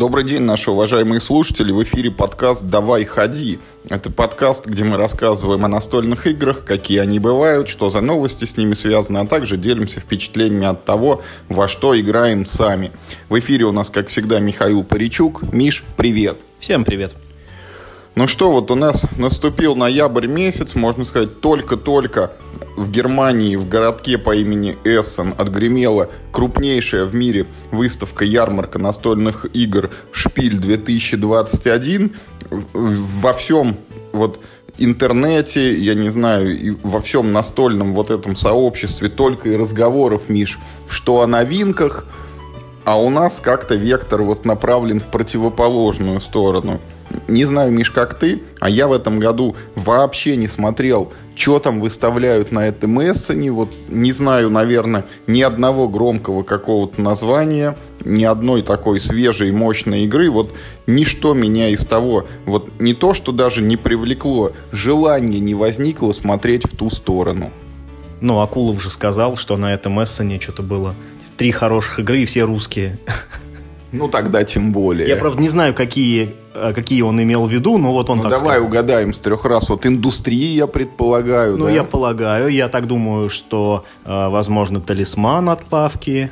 Добрый день, наши уважаемые слушатели. В эфире подкаст «Давай, ходи». Это подкаст, где мы рассказываем о настольных играх, какие они бывают, что за новости с ними связаны, а также делимся впечатлениями от того, во что играем сами. В эфире у нас, как всегда, Михаил Паричук. Миш, привет. Всем привет. Ну что, вот у нас наступил ноябрь месяц, можно сказать, только-только в Германии, в городке по имени Эссен, отгремела крупнейшая в мире выставка ярмарка настольных игр «Шпиль 2021». Во всем вот интернете, я не знаю, и во всем настольном вот этом сообществе только и разговоров, Миш, что о новинках, а у нас как-то вектор вот направлен в противоположную сторону – не знаю, Миш, как ты, а я в этом году вообще не смотрел, что там выставляют на этом эссене. Вот не знаю, наверное, ни одного громкого какого-то названия, ни одной такой свежей, мощной игры. Вот ничто меня из того, вот не то, что даже не привлекло, желание не возникло смотреть в ту сторону. Ну, Акулов же сказал, что на этом эссене что-то было три хороших игры и все русские. Ну, тогда тем более. Я, правда, не знаю, какие, э, какие он имел в виду, но вот он ну, так давай сказал. угадаем с трех раз. Вот индустрии, я предполагаю, Ну, да? я полагаю. Я так думаю, что, э, возможно, талисман от лавки.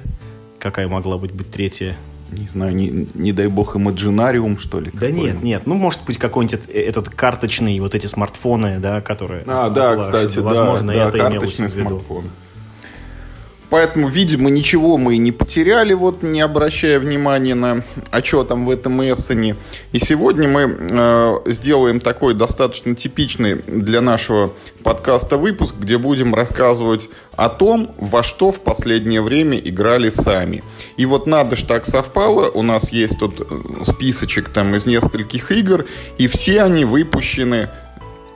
Какая могла быть, быть третья? Не знаю, не, не дай бог, имаджинариум, что ли? Да нет, нет. Ну, может быть, какой-нибудь э- этот карточный, вот эти смартфоны, да, которые... А, да, кстати, да, Возможно, да, это имелось карточный в виду. смартфон. Поэтому, видимо, ничего мы и не потеряли, вот не обращая внимания на а там в этом эссене. И сегодня мы э, сделаем такой достаточно типичный для нашего подкаста выпуск, где будем рассказывать о том, во что в последнее время играли сами. И вот надо ж так совпало, у нас есть тут э, списочек там из нескольких игр, и все они выпущены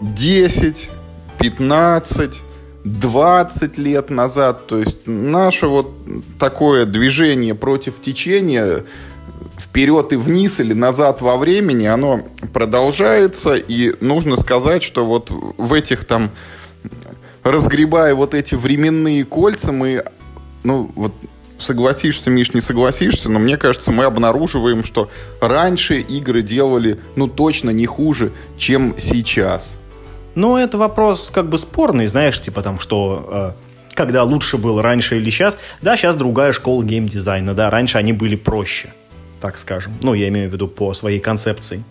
10, 15, 20 лет назад. То есть наше вот такое движение против течения вперед и вниз или назад во времени, оно продолжается. И нужно сказать, что вот в этих там, разгребая вот эти временные кольца, мы, ну вот согласишься, Миш, не согласишься, но мне кажется, мы обнаруживаем, что раньше игры делали, ну, точно не хуже, чем сейчас. Ну, это вопрос как бы спорный, знаешь, типа там, что э, когда лучше было раньше или сейчас. Да, сейчас другая школа геймдизайна, да, раньше они были проще, так скажем. Ну, я имею в виду по своей концепции.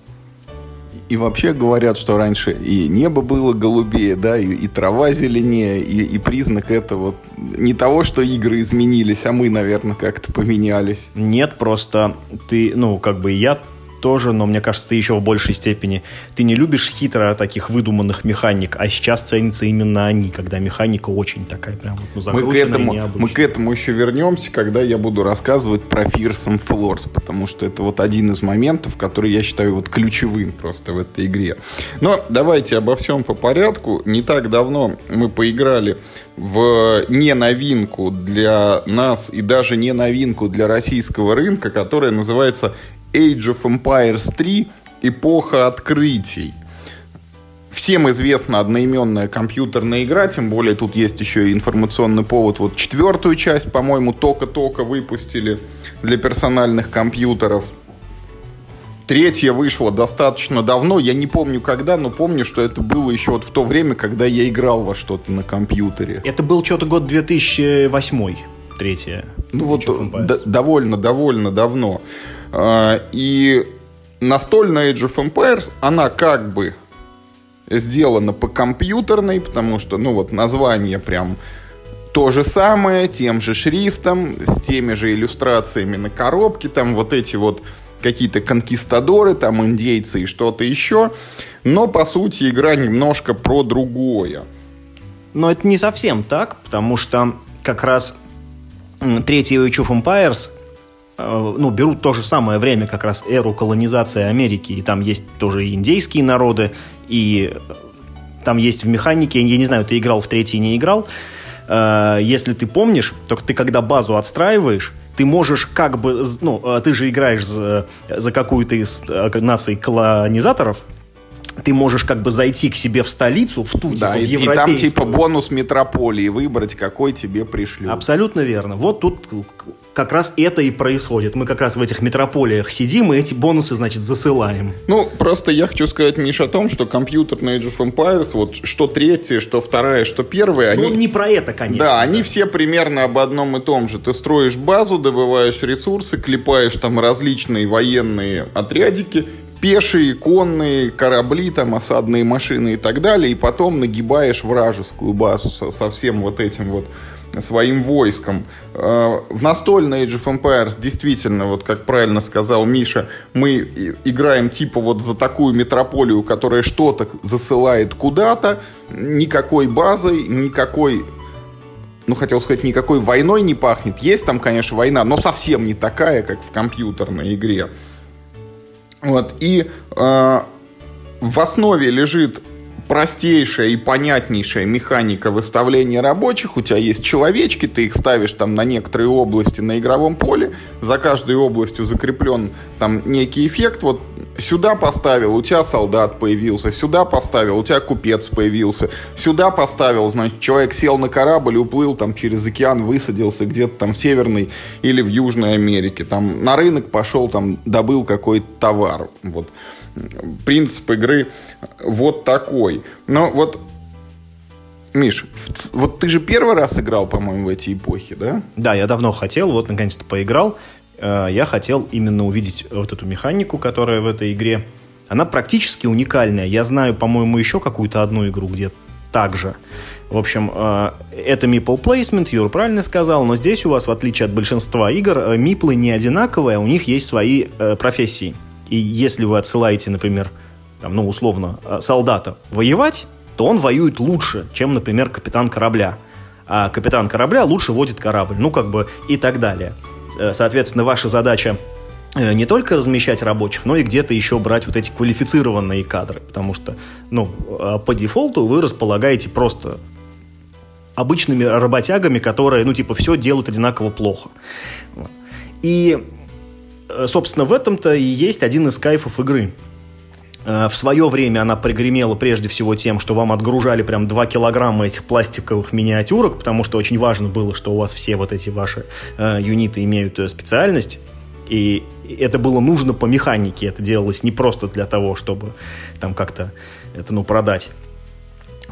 И вообще говорят, что раньше и небо было голубее, да, и, и трава зеленее, и, и признак этого не того, что игры изменились, а мы, наверное, как-то поменялись. Нет, просто ты, ну, как бы я тоже, но мне кажется, ты еще в большей степени. Ты не любишь хитро таких выдуманных механик, а сейчас ценятся именно они, когда механика очень такая прям ну, Мы к, этому, мы к этому еще вернемся, когда я буду рассказывать про Fearsome Floors, потому что это вот один из моментов, который я считаю вот ключевым просто в этой игре. Но давайте обо всем по порядку. Не так давно мы поиграли в не новинку для нас и даже не новинку для российского рынка, которая называется Age of Empires 3 Эпоха открытий. Всем известна одноименная компьютерная игра, тем более тут есть еще и информационный повод. Вот четвертую часть, по-моему, только-только выпустили для персональных компьютеров. Третья вышла достаточно давно, я не помню когда, но помню, что это было еще вот в то время, когда я играл во что-то на компьютере. Это был что-то год 2008 третья. Ну вот Age of Empires. д- довольно, довольно давно. А, И настольная Age of Empires, она как бы сделана по компьютерной, потому что, ну вот, название прям то же самое, тем же шрифтом, с теми же иллюстрациями на коробке, там вот эти вот какие-то конкистадоры, там индейцы и что-то еще. Но, по сути, игра немножко про другое. Но это не совсем так, потому что как раз третий Age of Empires ну, берут то же самое время, как раз эру колонизации Америки, и там есть тоже и индейские народы, и э, там есть в механике, я не знаю, ты играл в третий, не играл, Э, если ты помнишь, то ты когда базу отстраиваешь, ты можешь как бы, ну, э, ты же играешь за, за какую-то из э, наций колонизаторов, ты можешь как бы зайти к себе в столицу, в ту, да, типа, и, в и там типа бонус метрополии выбрать, какой тебе пришлют. Абсолютно верно. Вот тут как раз это и происходит. Мы как раз в этих метрополиях сидим и эти бонусы, значит, засылаем. Ну, просто я хочу сказать, Миш, о том, что компьютерные Age of Empires, вот что третья, что вторая, что первая, ну, они... не про это, конечно. Да, да, они все примерно об одном и том же. Ты строишь базу, добываешь ресурсы, клепаешь там различные военные отрядики, пешие, конные, корабли, там, осадные машины и так далее, и потом нагибаешь вражескую базу со, со всем вот этим вот своим войском. Э, в настольной Age of Empires действительно, вот как правильно сказал Миша, мы играем типа вот за такую метрополию, которая что-то засылает куда-то, никакой базой, никакой ну, хотел сказать, никакой войной не пахнет. Есть там, конечно, война, но совсем не такая, как в компьютерной игре. Вот, и э, в основе лежит простейшая и понятнейшая механика выставления рабочих. У тебя есть человечки, ты их ставишь там на некоторые области на игровом поле. За каждой областью закреплен там некий эффект. Вот сюда поставил, у тебя солдат появился. Сюда поставил, у тебя купец появился. Сюда поставил, значит, человек сел на корабль, уплыл там через океан, высадился где-то там в Северной или в Южной Америке. Там на рынок пошел, там добыл какой-то товар. Вот принцип игры вот такой. Но вот, Миш, вот ты же первый раз играл, по-моему, в эти эпохи, да? Да, я давно хотел, вот наконец-то поиграл. Э, я хотел именно увидеть вот эту механику, которая в этой игре. Она практически уникальная. Я знаю, по-моему, еще какую-то одну игру, где так же. В общем, э, это Meeple Placement, Юр правильно сказал, но здесь у вас, в отличие от большинства игр, э, миплы не одинаковые, а у них есть свои профессии. И если вы отсылаете, например, там, ну, условно, э, солдата воевать, то он воюет лучше, чем, например, капитан корабля. А капитан корабля лучше водит корабль, ну, как бы и так далее. Э, соответственно, ваша задача э, не только размещать рабочих, но и где-то еще брать вот эти квалифицированные кадры, потому что, ну, по дефолту вы располагаете просто обычными работягами, которые, ну, типа, все делают одинаково плохо. И собственно, в этом-то и есть один из кайфов игры. Э, в свое время она пригремела прежде всего тем, что вам отгружали прям 2 килограмма этих пластиковых миниатюрок, потому что очень важно было, что у вас все вот эти ваши э, юниты имеют э, специальность. И это было нужно по механике, это делалось не просто для того, чтобы там как-то это, ну, продать.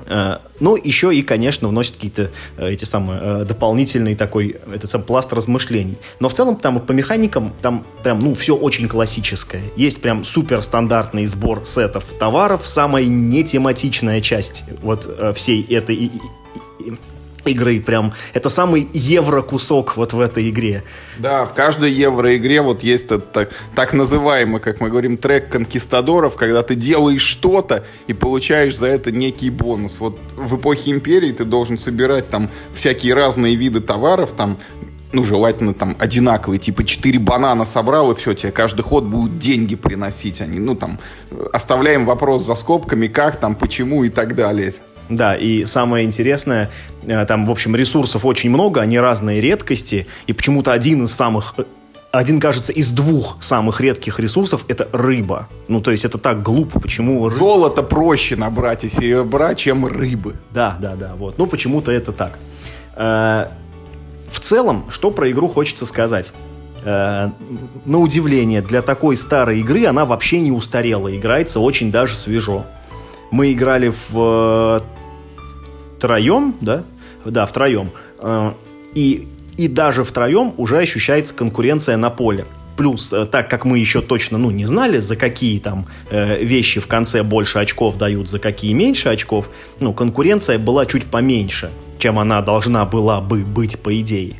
Э, ну, еще и, конечно, вносит какие-то э, эти самые э, дополнительный такой, этот сам пласт размышлений. Но в целом там по механикам там прям, ну, все очень классическое. Есть прям супер стандартный сбор сетов товаров, самая нетематичная часть вот всей этой игры прям. Это самый евро-кусок вот в этой игре. Да, в каждой евро-игре вот есть этот так, так называемый, как мы говорим, трек конкистадоров, когда ты делаешь что-то и получаешь за это некий бонус. Вот в эпохе империи ты должен собирать там всякие разные виды товаров, там ну, желательно там одинаковые, типа 4 банана собрал, и все, тебе каждый ход будут деньги приносить. Они, ну, там, оставляем вопрос за скобками, как там, почему и так далее. Да, и самое интересное, э, там, в общем, ресурсов очень много, они разные редкости, и почему-то один из самых э, один, кажется, из двух самых редких ресурсов это рыба. Ну, то есть это так глупо, почему... Ры... Золото проще набрать и серебра, чем рыбы. Да, да, да, вот. Ну, почему-то это так. Э, в целом, что про игру хочется сказать? на удивление, для такой старой игры она вообще не устарела, играется очень даже свежо. Мы играли в втроем, да? Да, втроем. Э, и, и даже втроем уже ощущается конкуренция на поле. Плюс, э, так как мы еще точно ну, не знали, за какие там э, вещи в конце больше очков дают, за какие меньше очков, ну, конкуренция была чуть поменьше, чем она должна была бы быть по идее.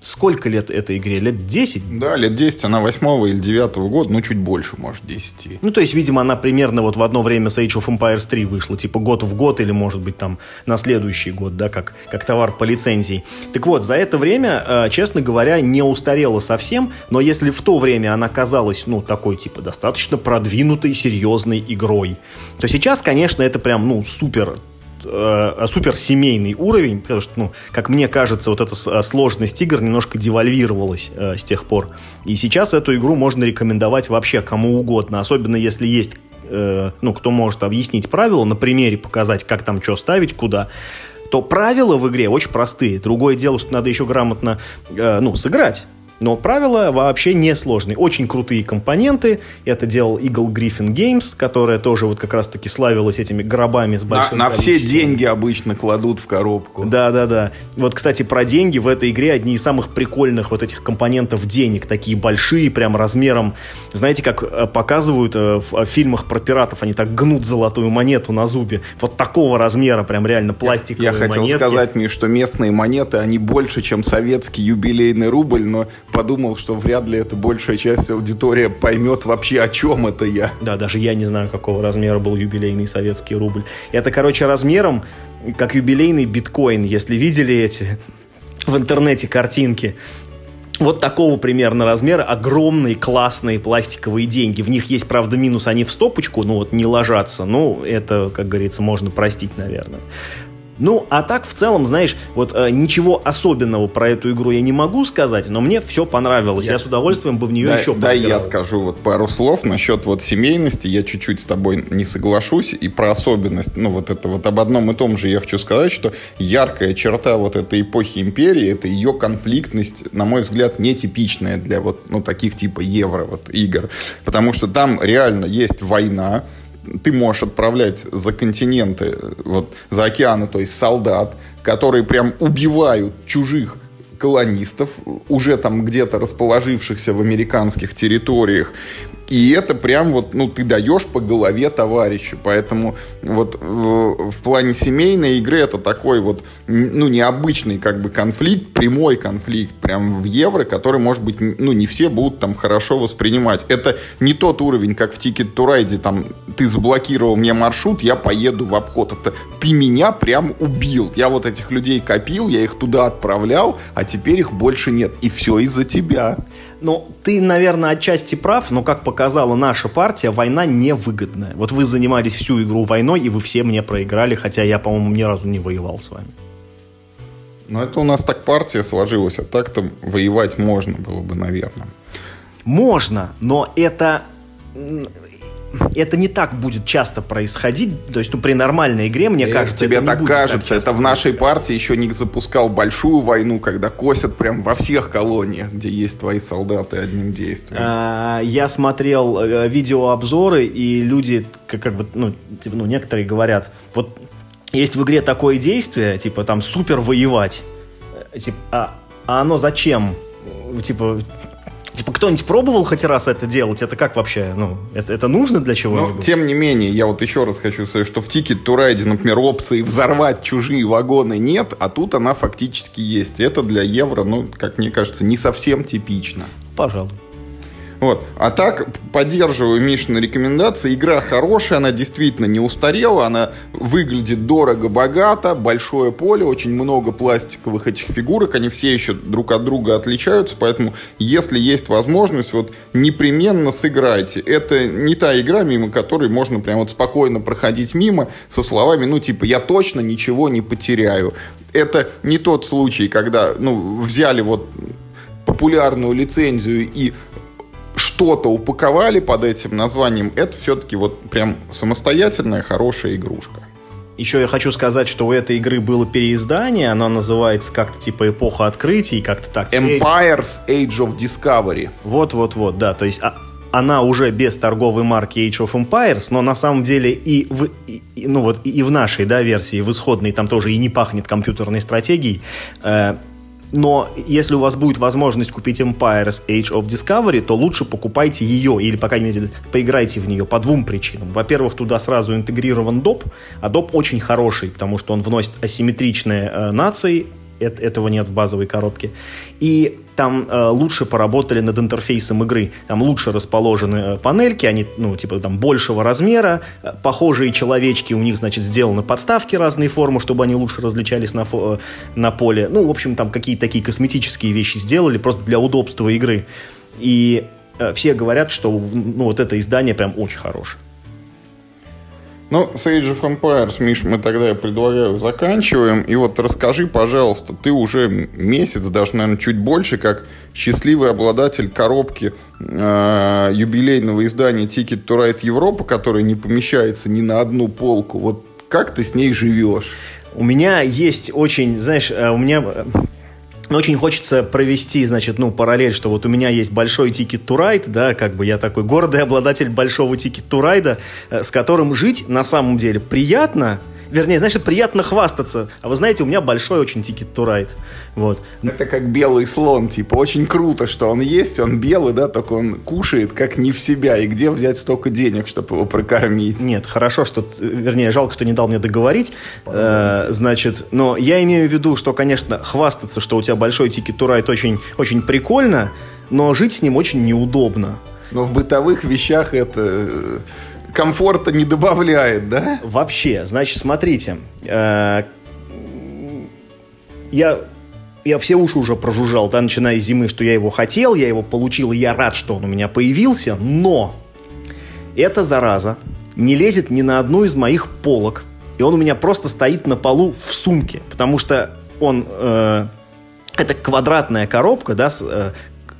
Сколько лет этой игре? Лет 10? Да, лет 10. Она 8 или 9 года, ну, чуть больше, может, 10. Ну, то есть, видимо, она примерно вот в одно время с Age of Empires 3 вышла. Типа год в год или, может быть, там на следующий год, да, как, как товар по лицензии. Так вот, за это время, э, честно говоря, не устарела совсем, но если в то время она казалась, ну, такой, типа, достаточно продвинутой, серьезной игрой, то сейчас, конечно, это прям, ну, супер э, супер семейный уровень, потому что, ну, как мне кажется, вот эта э, сложность игр немножко девальвировалась э, с тех пор. И сейчас эту игру можно рекомендовать вообще кому угодно, особенно если есть э, ну, кто может объяснить правила, на примере показать, как там что ставить, куда то правила в игре очень простые. Другое дело, что надо еще грамотно э, ну, сыграть. Но правила вообще не сложные. Очень крутые компоненты. Это делал Eagle Griffin Games, которая тоже вот как раз-таки славилась этими гробами с большим На, на все деньги обычно кладут в коробку. Да-да-да. Вот, кстати, про деньги в этой игре одни из самых прикольных вот этих компонентов денег. Такие большие, прям размером. Знаете, как э, показывают э, в фильмах про пиратов, они так гнут золотую монету на зубе. Вот такого размера, прям реально пластиковые Я, я хотел монетки. сказать, Миш, что местные монеты, они больше, чем советский юбилейный рубль, но подумал, что вряд ли это большая часть аудитории поймет вообще, о чем это я. Да, даже я не знаю, какого размера был юбилейный советский рубль. Это, короче, размером, как юбилейный биткоин, если видели эти в интернете картинки. Вот такого примерно размера огромные классные пластиковые деньги. В них есть, правда, минус, они в стопочку, ну вот не ложатся. Ну, это, как говорится, можно простить, наверное. Ну, а так, в целом, знаешь, вот э, ничего особенного про эту игру я не могу сказать, но мне все понравилось. Я, я с удовольствием бы в нее да, еще Да, я скажу вот пару слов насчет вот семейности. Я чуть-чуть с тобой не соглашусь. И про особенность, ну, вот это вот об одном и том же я хочу сказать, что яркая черта вот этой эпохи империи, это ее конфликтность, на мой взгляд, нетипичная для вот, ну, таких типа евро вот игр. Потому что там реально есть война, ты можешь отправлять за континенты, вот, за океаны, то есть солдат, которые прям убивают чужих колонистов, уже там где-то расположившихся в американских территориях. И это прям вот, ну, ты даешь по голове товарищу. Поэтому вот в, в плане семейной игры это такой вот, ну, необычный как бы конфликт, прямой конфликт прям в евро, который, может быть, ну, не все будут там хорошо воспринимать. Это не тот уровень, как в Ticket to Ride, там, ты заблокировал мне маршрут, я поеду в обход. Это ты меня прям убил. Я вот этих людей копил, я их туда отправлял, а теперь их больше нет. И все из-за тебя. Ну, ты, наверное, отчасти прав, но, как показала наша партия, война невыгодная. Вот вы занимались всю игру войной, и вы все мне проиграли, хотя я, по-моему, ни разу не воевал с вами. Ну, это у нас так партия сложилась, а так-то воевать можно было бы, наверное. Можно, но это это не так будет часто происходить. То есть, ну, при нормальной игре, мне Эх, кажется, тебе так кажется. Так это в нашей партии еще не запускал большую войну, когда косят прям во всех колониях, где есть твои солдаты одним действием. А, я смотрел э, видеообзоры, и люди, как, как бы, ну, типа, ну, некоторые говорят, вот есть в игре такое действие, типа, там, супер воевать. Э, типа, а, а оно зачем? Типа, Типа, кто-нибудь пробовал хоть раз это делать? Это как вообще? Ну, это, это нужно для чего-нибудь? Но, тем не менее, я вот еще раз хочу сказать, что в Ticket to Ride, например, опции взорвать чужие вагоны нет, а тут она фактически есть. Это для евро, ну, как мне кажется, не совсем типично. Пожалуй. Вот. А так, поддерживаю Мишины рекомендации. Игра хорошая, она действительно не устарела, она выглядит дорого-богато, большое поле, очень много пластиковых этих фигурок, они все еще друг от друга отличаются, поэтому, если есть возможность, вот непременно сыграйте. Это не та игра, мимо которой можно прям вот спокойно проходить мимо со словами, ну, типа, я точно ничего не потеряю. Это не тот случай, когда, ну, взяли вот популярную лицензию и что-то упаковали под этим названием, это все-таки вот прям самостоятельная хорошая игрушка. Еще я хочу сказать, что у этой игры было переиздание, оно называется как-то типа «Эпоха открытий», как-то так. Empire's Age of Discovery. Вот-вот-вот, да, то есть а, она уже без торговой марки Age of Empires, но на самом деле и в, и, ну вот, и в нашей да, версии, в исходной, там тоже и не пахнет компьютерной стратегией, э, но если у вас будет возможность купить Empires Age of Discovery, то лучше покупайте ее, или, по крайней мере, поиграйте в нее по двум причинам. Во-первых, туда сразу интегрирован доп, а доп очень хороший, потому что он вносит асимметричные э, нации, этого нет в базовой коробке. И там э, лучше поработали над интерфейсом игры. Там лучше расположены э, панельки, они, ну, типа, там большего размера, э, похожие человечки, у них, значит, сделаны подставки разной формы, чтобы они лучше различались на, фо- э, на поле. Ну, в общем, там какие-то такие косметические вещи сделали, просто для удобства игры. И э, все говорят, что, ну, вот это издание прям очень хорошее. Ну, с Age of Empires, Миш, мы тогда, я предлагаю, заканчиваем. И вот расскажи, пожалуйста, ты уже месяц, даже, наверное, чуть больше, как счастливый обладатель коробки э, юбилейного издания Ticket to Ride Европа, которая не помещается ни на одну полку. Вот как ты с ней живешь? У меня есть очень, знаешь, э, у меня очень хочется провести, значит, ну, параллель, что вот у меня есть большой Ticket to Ride, да, как бы я такой гордый обладатель большого Ticket to Ride, э, с которым жить на самом деле приятно, Вернее, знаешь, приятно хвастаться. А вы знаете, у меня большой очень Ticket to Ride. Вот. Это как белый слон, типа, очень круто, что он есть, он белый, да, только он кушает как не в себя. И где взять столько денег, чтобы его прокормить? Нет, хорошо, что, вернее, жалко, что не дал мне договорить. Э, значит, но я имею в виду, что, конечно, хвастаться, что у тебя большой тикет to ride очень, очень прикольно, но жить с ним очень неудобно. Но в бытовых вещах это э, комфорта не добавляет, да? Вообще, значит, смотрите, э, я я все уши уже прожужжал, да, начиная с зимы, что я его хотел, я его получил, и я рад, что он у меня появился, но эта зараза не лезет ни на одну из моих полок, и он у меня просто стоит на полу в сумке, потому что он... Э, это квадратная коробка, да, с, э,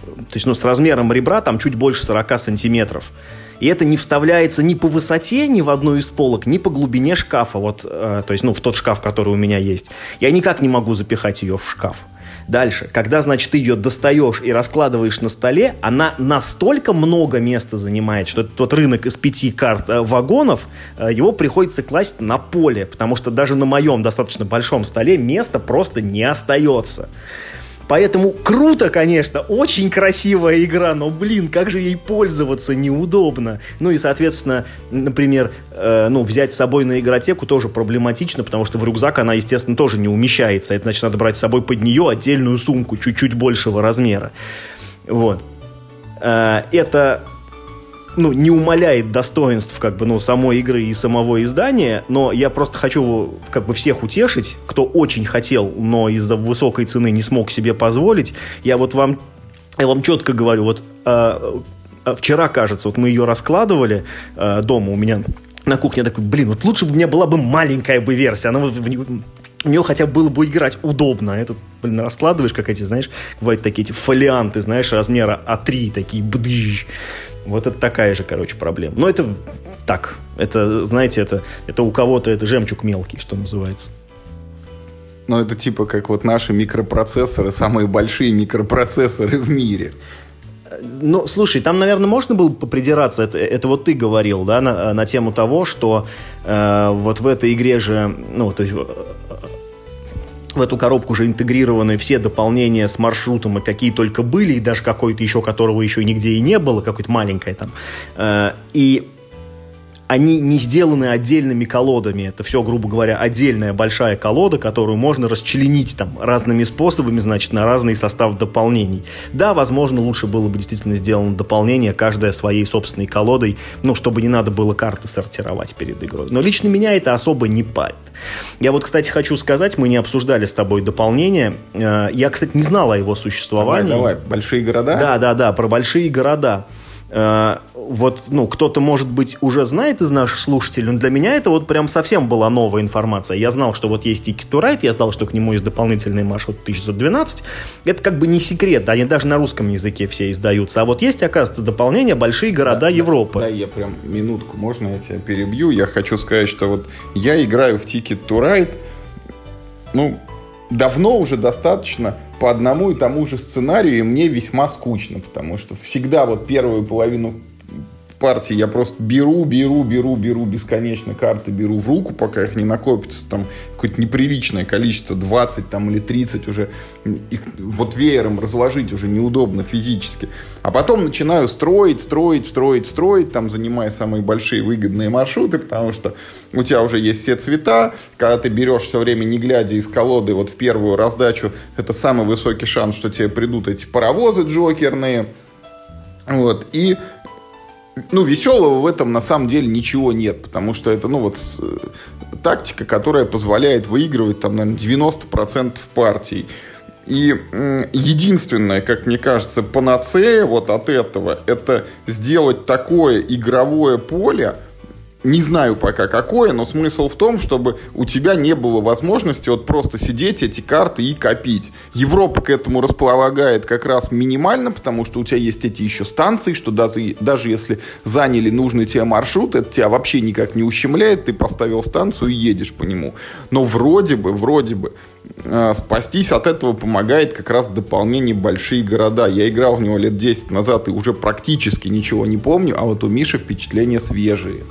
то есть, ну, с размером ребра там чуть больше 40 сантиметров. И это не вставляется ни по высоте, ни в одну из полок, ни по глубине шкафа. Вот, э, то есть, ну, в тот шкаф, который у меня есть. Я никак не могу запихать ее в шкаф. Дальше, когда, значит, ты ее достаешь и раскладываешь на столе, она настолько много места занимает, что тот рынок из пяти карт э, вагонов, э, его приходится класть на поле, потому что даже на моем достаточно большом столе места просто не остается. Поэтому круто, конечно, очень красивая игра, но, блин, как же ей пользоваться неудобно. Ну и, соответственно, например, э, ну, взять с собой на игротеку тоже проблематично, потому что в рюкзак она, естественно, тоже не умещается. Это значит, надо брать с собой под нее отдельную сумку чуть-чуть большего размера. Вот. Э, это ну, не умаляет достоинств как бы, ну, самой игры и самого издания, но я просто хочу как бы всех утешить, кто очень хотел, но из-за высокой цены не смог себе позволить. Я вот вам, я вам четко говорю, вот э, вчера, кажется, вот мы ее раскладывали э, дома у меня на кухне, такой, блин, вот лучше бы у меня была бы маленькая бы версия, она в, в нее хотя бы было бы играть удобно. Это, блин, раскладываешь, как эти, знаешь, бывают такие эти фолианты, знаешь, размера А3, такие бдыщ. Вот это такая же, короче, проблема. Но это так. Это, знаете, это, это у кого-то это жемчуг мелкий, что называется. Ну, это типа как вот наши микропроцессоры, самые большие микропроцессоры в мире. Ну, слушай, там, наверное, можно было попридираться. Это, это вот ты говорил, да, на, на тему того, что э, вот в этой игре же, ну, то есть в эту коробку уже интегрированы все дополнения с маршрутом, и какие только были, и даже какой-то еще, которого еще нигде и не было, какой-то маленькое там. Э, и они не сделаны отдельными колодами. Это все, грубо говоря, отдельная большая колода, которую можно расчленить там разными способами, значит, на разный состав дополнений. Да, возможно, лучше было бы действительно сделано дополнение, каждая своей собственной колодой, ну, чтобы не надо было карты сортировать перед игрой. Но лично меня это особо не парит. Я вот, кстати, хочу сказать, мы не обсуждали с тобой дополнение. Э, я, кстати, не знал о его существовании. Давай, давай. Большие города? Да, да, да, про большие города. Э, вот, ну, кто-то, может быть, уже знает из наших слушателей, но для меня это вот прям совсем была новая информация. Я знал, что вот есть Ticket to Ride, я знал, что к нему есть дополнительный маршрут 1912. Это как бы не секрет, они даже на русском языке все издаются. А вот есть, оказывается, дополнение «Большие города да, Европы». Да, да, я прям минутку, можно я тебя перебью? Я хочу сказать, что вот я играю в Ticket to Ride, ну, давно уже достаточно по одному и тому же сценарию, и мне весьма скучно, потому что всегда вот первую половину партии я просто беру, беру, беру, беру бесконечно карты, беру в руку, пока их не накопится там какое-то неприличное количество, 20 там или 30 уже, их вот веером разложить уже неудобно физически. А потом начинаю строить, строить, строить, строить, там занимая самые большие выгодные маршруты, потому что у тебя уже есть все цвета, когда ты берешь все время не глядя из колоды вот в первую раздачу, это самый высокий шанс, что тебе придут эти паровозы джокерные, вот, и ну, веселого в этом на самом деле ничего нет, потому что это, ну, вот э, тактика, которая позволяет выигрывать, там, наверное, 90% партий. И единственное, как мне кажется, панацея вот от этого, это сделать такое игровое поле, не знаю пока какое, но смысл в том, чтобы у тебя не было возможности вот просто сидеть эти карты и копить. Европа к этому располагает как раз минимально, потому что у тебя есть эти еще станции, что даже, даже если заняли нужный тебе маршрут, это тебя вообще никак не ущемляет, ты поставил станцию и едешь по нему. Но вроде бы, вроде бы, э, спастись от этого помогает как раз дополнение большие города. Я играл в него лет 10 назад и уже практически ничего не помню, а вот у Миши впечатления свежие.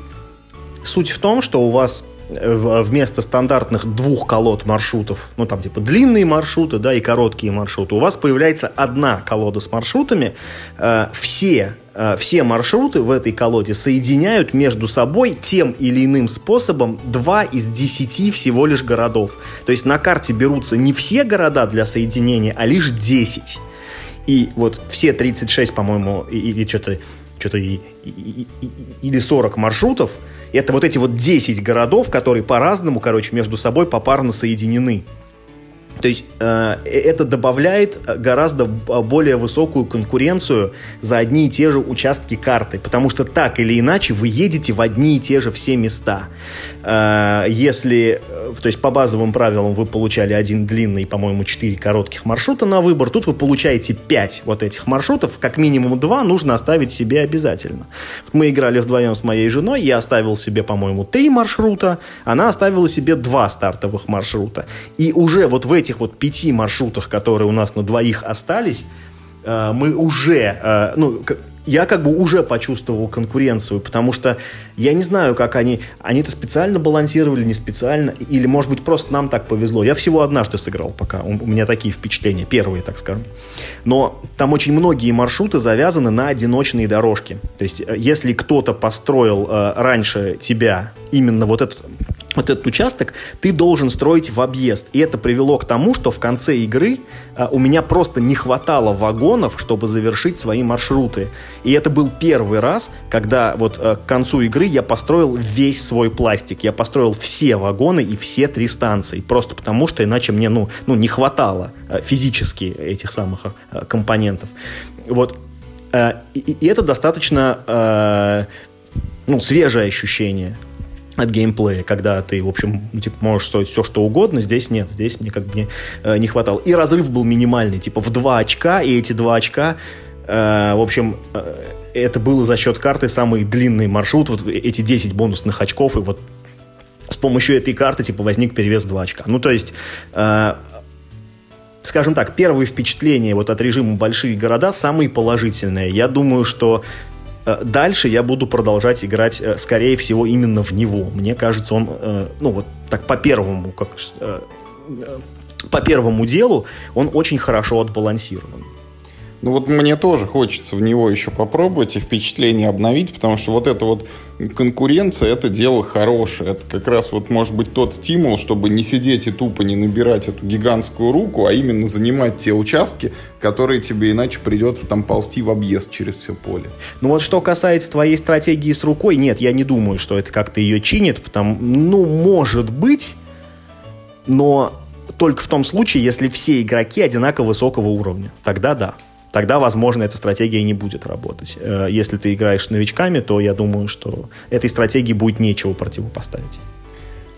Суть в том, что у вас э, вместо стандартных двух колод маршрутов, ну там типа длинные маршруты, да, и короткие маршруты, у вас появляется одна колода с маршрутами. Э, все, э, все маршруты в этой колоде соединяют между собой тем или иным способом два из десяти всего лишь городов. То есть на карте берутся не все города для соединения, а лишь 10. И вот все 36, по-моему, или что-то что-то или 40 маршрутов, это вот эти вот 10 городов, которые по-разному, короче, между собой попарно соединены. То есть э, это добавляет гораздо более высокую конкуренцию за одни и те же участки карты, потому что так или иначе вы едете в одни и те же все места. Э, если, э, то есть по базовым правилам вы получали один длинный, по-моему, четыре коротких маршрута на выбор, тут вы получаете пять вот этих маршрутов, как минимум два нужно оставить себе обязательно. Мы играли вдвоем с моей женой, я оставил себе, по-моему, три маршрута, она оставила себе два стартовых маршрута. И уже вот в этих вот пяти маршрутах, которые у нас на двоих остались, э, мы уже, ну, я как бы уже почувствовал конкуренцию, потому что я не знаю, как они... Они это специально балансировали, не специально, или, может быть, просто нам так повезло. Я всего однажды сыграл пока, у меня такие впечатления, первые, так скажем. Но там очень многие маршруты завязаны на одиночные дорожки. То есть, э, если кто-то построил э, раньше тебя именно вот этот вот этот участок ты должен строить в объезд. И это привело к тому, что в конце игры а, у меня просто не хватало вагонов, чтобы завершить свои маршруты. И это был первый раз, когда вот а, к концу игры я построил весь свой пластик. Я построил все вагоны и все три станции. Просто потому, что иначе мне ну, ну, не хватало а, физически этих самых а, компонентов. Вот. А, и, и это достаточно а, ну, свежее ощущение от геймплея, когда ты, в общем, типа, можешь стоить все, что угодно, здесь нет, здесь мне как бы не, э, не хватало. И разрыв был минимальный, типа в 2 очка, и эти 2 очка, э, в общем, э, это было за счет карты самый длинный маршрут, вот эти 10 бонусных очков, и вот с помощью этой карты, типа, возник перевес 2 очка. Ну, то есть, э, скажем так, первые впечатления вот от режима «Большие города» самые положительные. Я думаю, что дальше я буду продолжать играть, э, скорее всего, именно в него. Мне кажется, он, э, ну вот так по первому, как по первому делу, он очень хорошо отбалансирован. Ну вот мне тоже хочется в него еще попробовать и впечатление обновить, потому что вот эта вот конкуренция, это дело хорошее. Это как раз вот может быть тот стимул, чтобы не сидеть и тупо не набирать эту гигантскую руку, а именно занимать те участки, которые тебе иначе придется там ползти в объезд через все поле. Ну вот что касается твоей стратегии с рукой, нет, я не думаю, что это как-то ее чинит, потому, ну, может быть, но только в том случае, если все игроки одинаково высокого уровня. Тогда да тогда, возможно, эта стратегия не будет работать. Э, если ты играешь с новичками, то я думаю, что этой стратегии будет нечего противопоставить.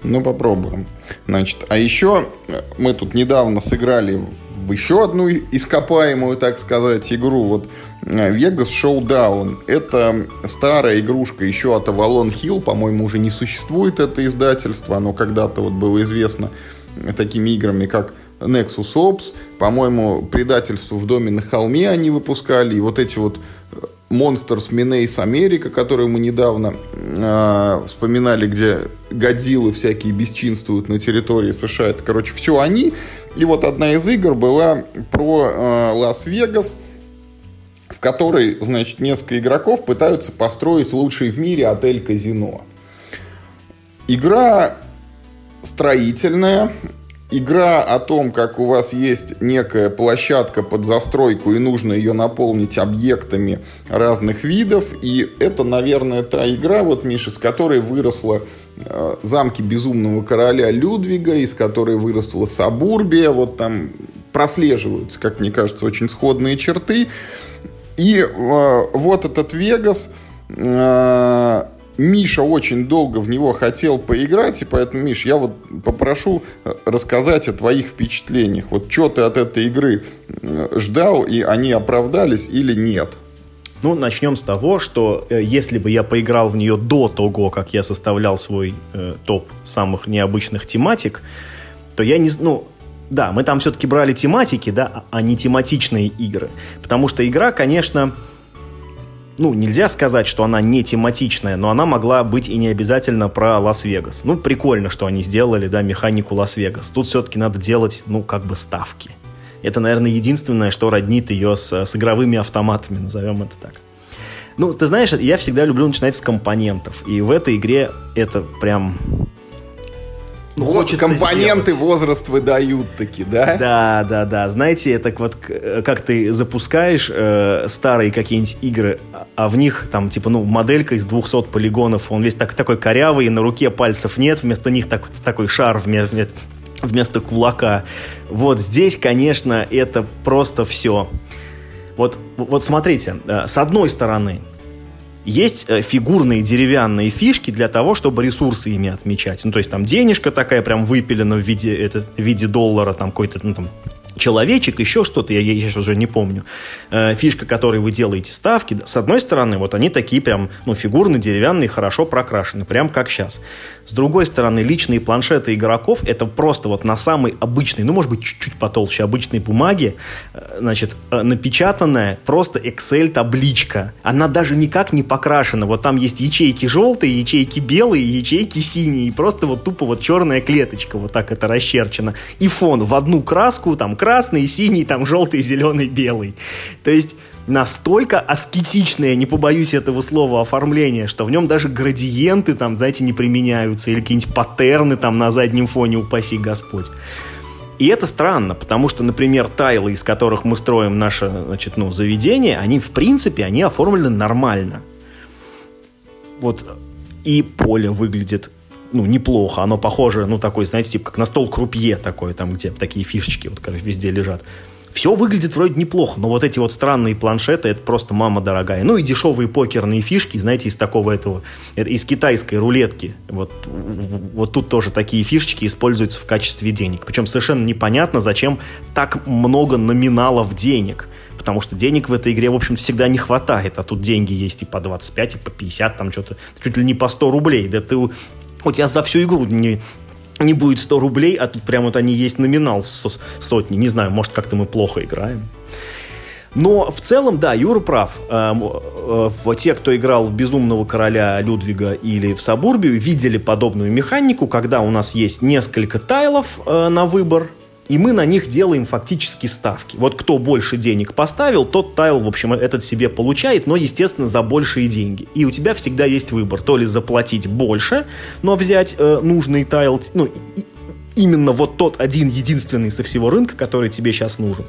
Ну, попробуем. Значит, а еще э, мы тут недавно сыграли в еще одну ископаемую, так сказать, игру. Вот э, Vegas Showdown. Это старая игрушка еще от Avalon Hill. По-моему, уже не существует это издательство. Оно когда-то вот было известно такими играми, как Nexus Ops, по-моему, предательство в доме на холме они выпускали, и вот эти вот э, Monsters Menace Америка, которую мы недавно э, вспоминали, где Годзиллы всякие бесчинствуют на территории США. Это, короче, все они. И вот одна из игр была про э, Лас-Вегас, в которой, значит, несколько игроков пытаются построить лучший в мире отель-казино. Игра строительная, игра о том, как у вас есть некая площадка под застройку и нужно ее наполнить объектами разных видов. И это, наверное, та игра, вот, Миша, с которой выросла э, замки безумного короля Людвига, из которой выросла Сабурбия. Вот там прослеживаются, как мне кажется, очень сходные черты. И э, вот этот Вегас... Э, Миша очень долго в него хотел поиграть, и поэтому, Миш, я вот попрошу э, рассказать о твоих впечатлениях. Вот что ты от этой игры ждал, и они оправдались или нет? Ну, начнем с того, что э, если бы я поиграл в нее до того, как я составлял свой э, топ самых необычных тематик, то я не... Ну, да, мы там все-таки брали тематики, да, а не тематичные игры. Потому что игра, конечно, ну, нельзя сказать, что она не тематичная, но она могла быть и не обязательно про Лас-Вегас. Ну, прикольно, что они сделали, да, механику Лас-Вегас. Тут все-таки надо делать, ну, как бы ставки. Это, наверное, единственное, что роднит ее с, с игровыми автоматами, назовем это так. Ну, ты знаешь, я всегда люблю начинать с компонентов. И в этой игре это прям ну, вот компоненты сделать. возраст выдают таки, да? Да, да, да. Знаете, это вот как ты запускаешь э, старые какие-нибудь игры, а в них там типа, ну, моделька из 200 полигонов, он весь так, такой корявый, на руке пальцев нет, вместо них так, такой шар вместо, вместо кулака. Вот здесь, конечно, это просто все. Вот, вот смотрите, э, с одной стороны, есть э, фигурные деревянные фишки для того, чтобы ресурсы ими отмечать. Ну, то есть там денежка такая прям выпилена в виде, это, в виде доллара, там какой-то, ну, там, человечек, еще что-то, я, я сейчас уже не помню. Э, фишка, которой вы делаете ставки, с одной стороны, вот они такие прям, ну, фигурные, деревянные, хорошо прокрашены, прям как сейчас. С другой стороны, личные планшеты игроков, это просто вот на самой обычной, ну, может быть, чуть-чуть потолще обычной бумаге, э, значит, э, напечатанная просто Excel-табличка. Она даже никак не покрашена. Вот там есть ячейки желтые, ячейки белые, ячейки синие, и просто вот тупо вот черная клеточка, вот так это расчерчено. И фон в одну краску, там, красный, синий, там желтый, зеленый, белый. То есть настолько аскетичное, не побоюсь этого слова, оформление, что в нем даже градиенты там, знаете, не применяются, или какие-нибудь паттерны там на заднем фоне, упаси Господь. И это странно, потому что, например, тайлы, из которых мы строим наше значит, ну, заведение, они, в принципе, они оформлены нормально. Вот и поле выглядит ну, неплохо. Оно похоже, ну, такой, знаете, типа как на стол крупье такой, там, где такие фишечки вот, короче, везде лежат. Все выглядит вроде неплохо, но вот эти вот странные планшеты, это просто мама дорогая. Ну и дешевые покерные фишки, знаете, из такого этого, из китайской рулетки. Вот, вот тут тоже такие фишечки используются в качестве денег. Причем совершенно непонятно, зачем так много номиналов денег потому что денег в этой игре, в общем, всегда не хватает, а тут деньги есть и по 25, и по 50, там что-то, чуть ли не по 100 рублей, да ты у тебя за всю игру не, не будет 100 рублей, а тут прям вот они есть номинал сотни. Не знаю, может, как-то мы плохо играем. Но в целом, да, Юра прав. Эм, э, те, кто играл в «Безумного короля» Людвига или в «Сабурбию», видели подобную механику, когда у нас есть несколько тайлов э, на выбор, и мы на них делаем фактически ставки. Вот кто больше денег поставил, тот тайл, в общем, этот себе получает, но, естественно, за большие деньги. И у тебя всегда есть выбор, то ли заплатить больше, но взять э, нужный тайл, ну, именно вот тот один единственный со всего рынка, который тебе сейчас нужен.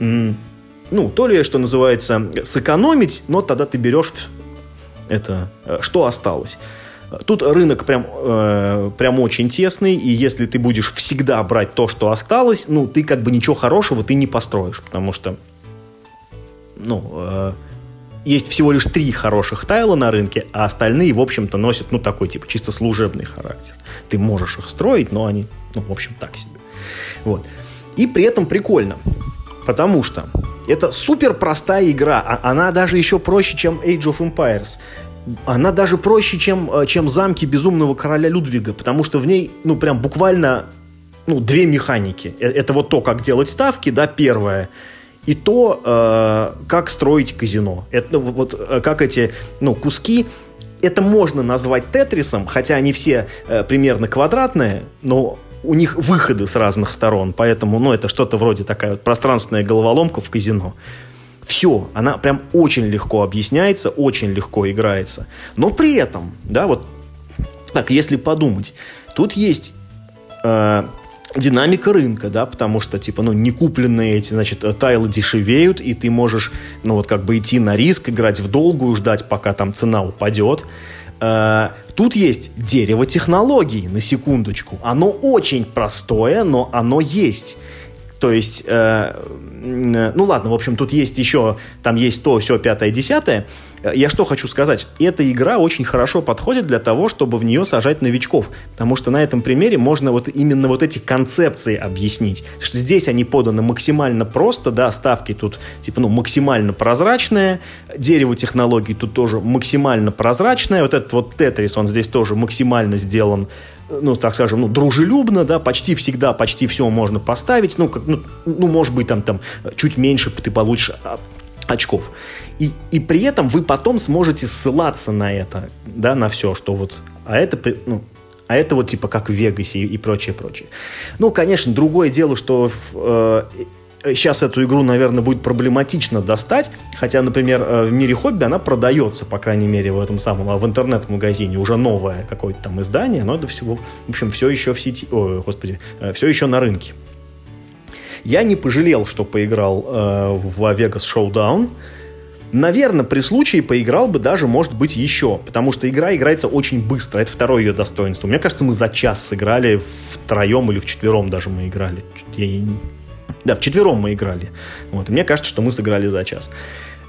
Ну, то ли, что называется, сэкономить, но тогда ты берешь это, э, что осталось. Тут рынок прям, э, прям очень тесный, и если ты будешь всегда брать то, что осталось, ну, ты как бы ничего хорошего ты не построишь, потому что, ну, э, есть всего лишь три хороших тайла на рынке, а остальные, в общем-то, носят, ну, такой, типа, чисто служебный характер. Ты можешь их строить, но они, ну, в общем, так себе. Вот. И при этом прикольно, потому что это супер простая игра, а она даже еще проще, чем Age of Empires она даже проще, чем, э, чем замки безумного короля Людвига, потому что в ней, ну, прям буквально, ну, две механики. Э, это вот то, как делать ставки, да, первое, и то, э, как строить казино. Это ну, вот э, как эти, ну, куски, это можно назвать тетрисом, хотя они все э, примерно квадратные, но у них выходы с разных сторон, поэтому, ну, это что-то вроде такая вот пространственная головоломка в казино. Все, она прям очень легко объясняется, очень легко играется. Но при этом, да, вот так, если подумать, тут есть э, динамика рынка, да, потому что, типа, ну, не купленные эти, значит, тайлы дешевеют, и ты можешь, ну, вот как бы идти на риск, играть в долгую, ждать, пока там цена упадет. Э, тут есть дерево технологий, на секундочку. Оно очень простое, но оно есть. То есть, э, ну ладно, в общем, тут есть еще, там есть то, все, пятое, десятое. Я что хочу сказать? Эта игра очень хорошо подходит для того, чтобы в нее сажать новичков. Потому что на этом примере можно вот именно вот эти концепции объяснить. Что здесь они поданы максимально просто, да, ставки тут типа, ну, максимально прозрачные, дерево технологий тут тоже максимально прозрачное, вот этот вот Тетрис, он здесь тоже максимально сделан ну, так скажем, ну, дружелюбно, да, почти всегда, почти все можно поставить, ну, как, ну, ну может быть, там, там, чуть меньше ты получишь а, очков. И, и при этом вы потом сможете ссылаться на это, да, на все, что вот, а это, ну, а это вот типа как в Вегасе и, прочее, прочее. Ну, конечно, другое дело, что э, сейчас эту игру, наверное, будет проблематично достать, хотя, например, э, в мире хобби она продается, по крайней мере, в этом самом, а в интернет-магазине уже новое какое-то там издание, но это всего, в общем, все еще в сети, о, господи, э, все еще на рынке. Я не пожалел, что поиграл э, в Vegas Showdown. Наверное, при случае поиграл бы даже, может быть, еще, потому что игра играется очень быстро. Это второе ее достоинство. Мне кажется, мы за час сыграли втроем или в четвером даже мы играли. Я... Да, в четвером мы играли. Вот. И мне кажется, что мы сыграли за час.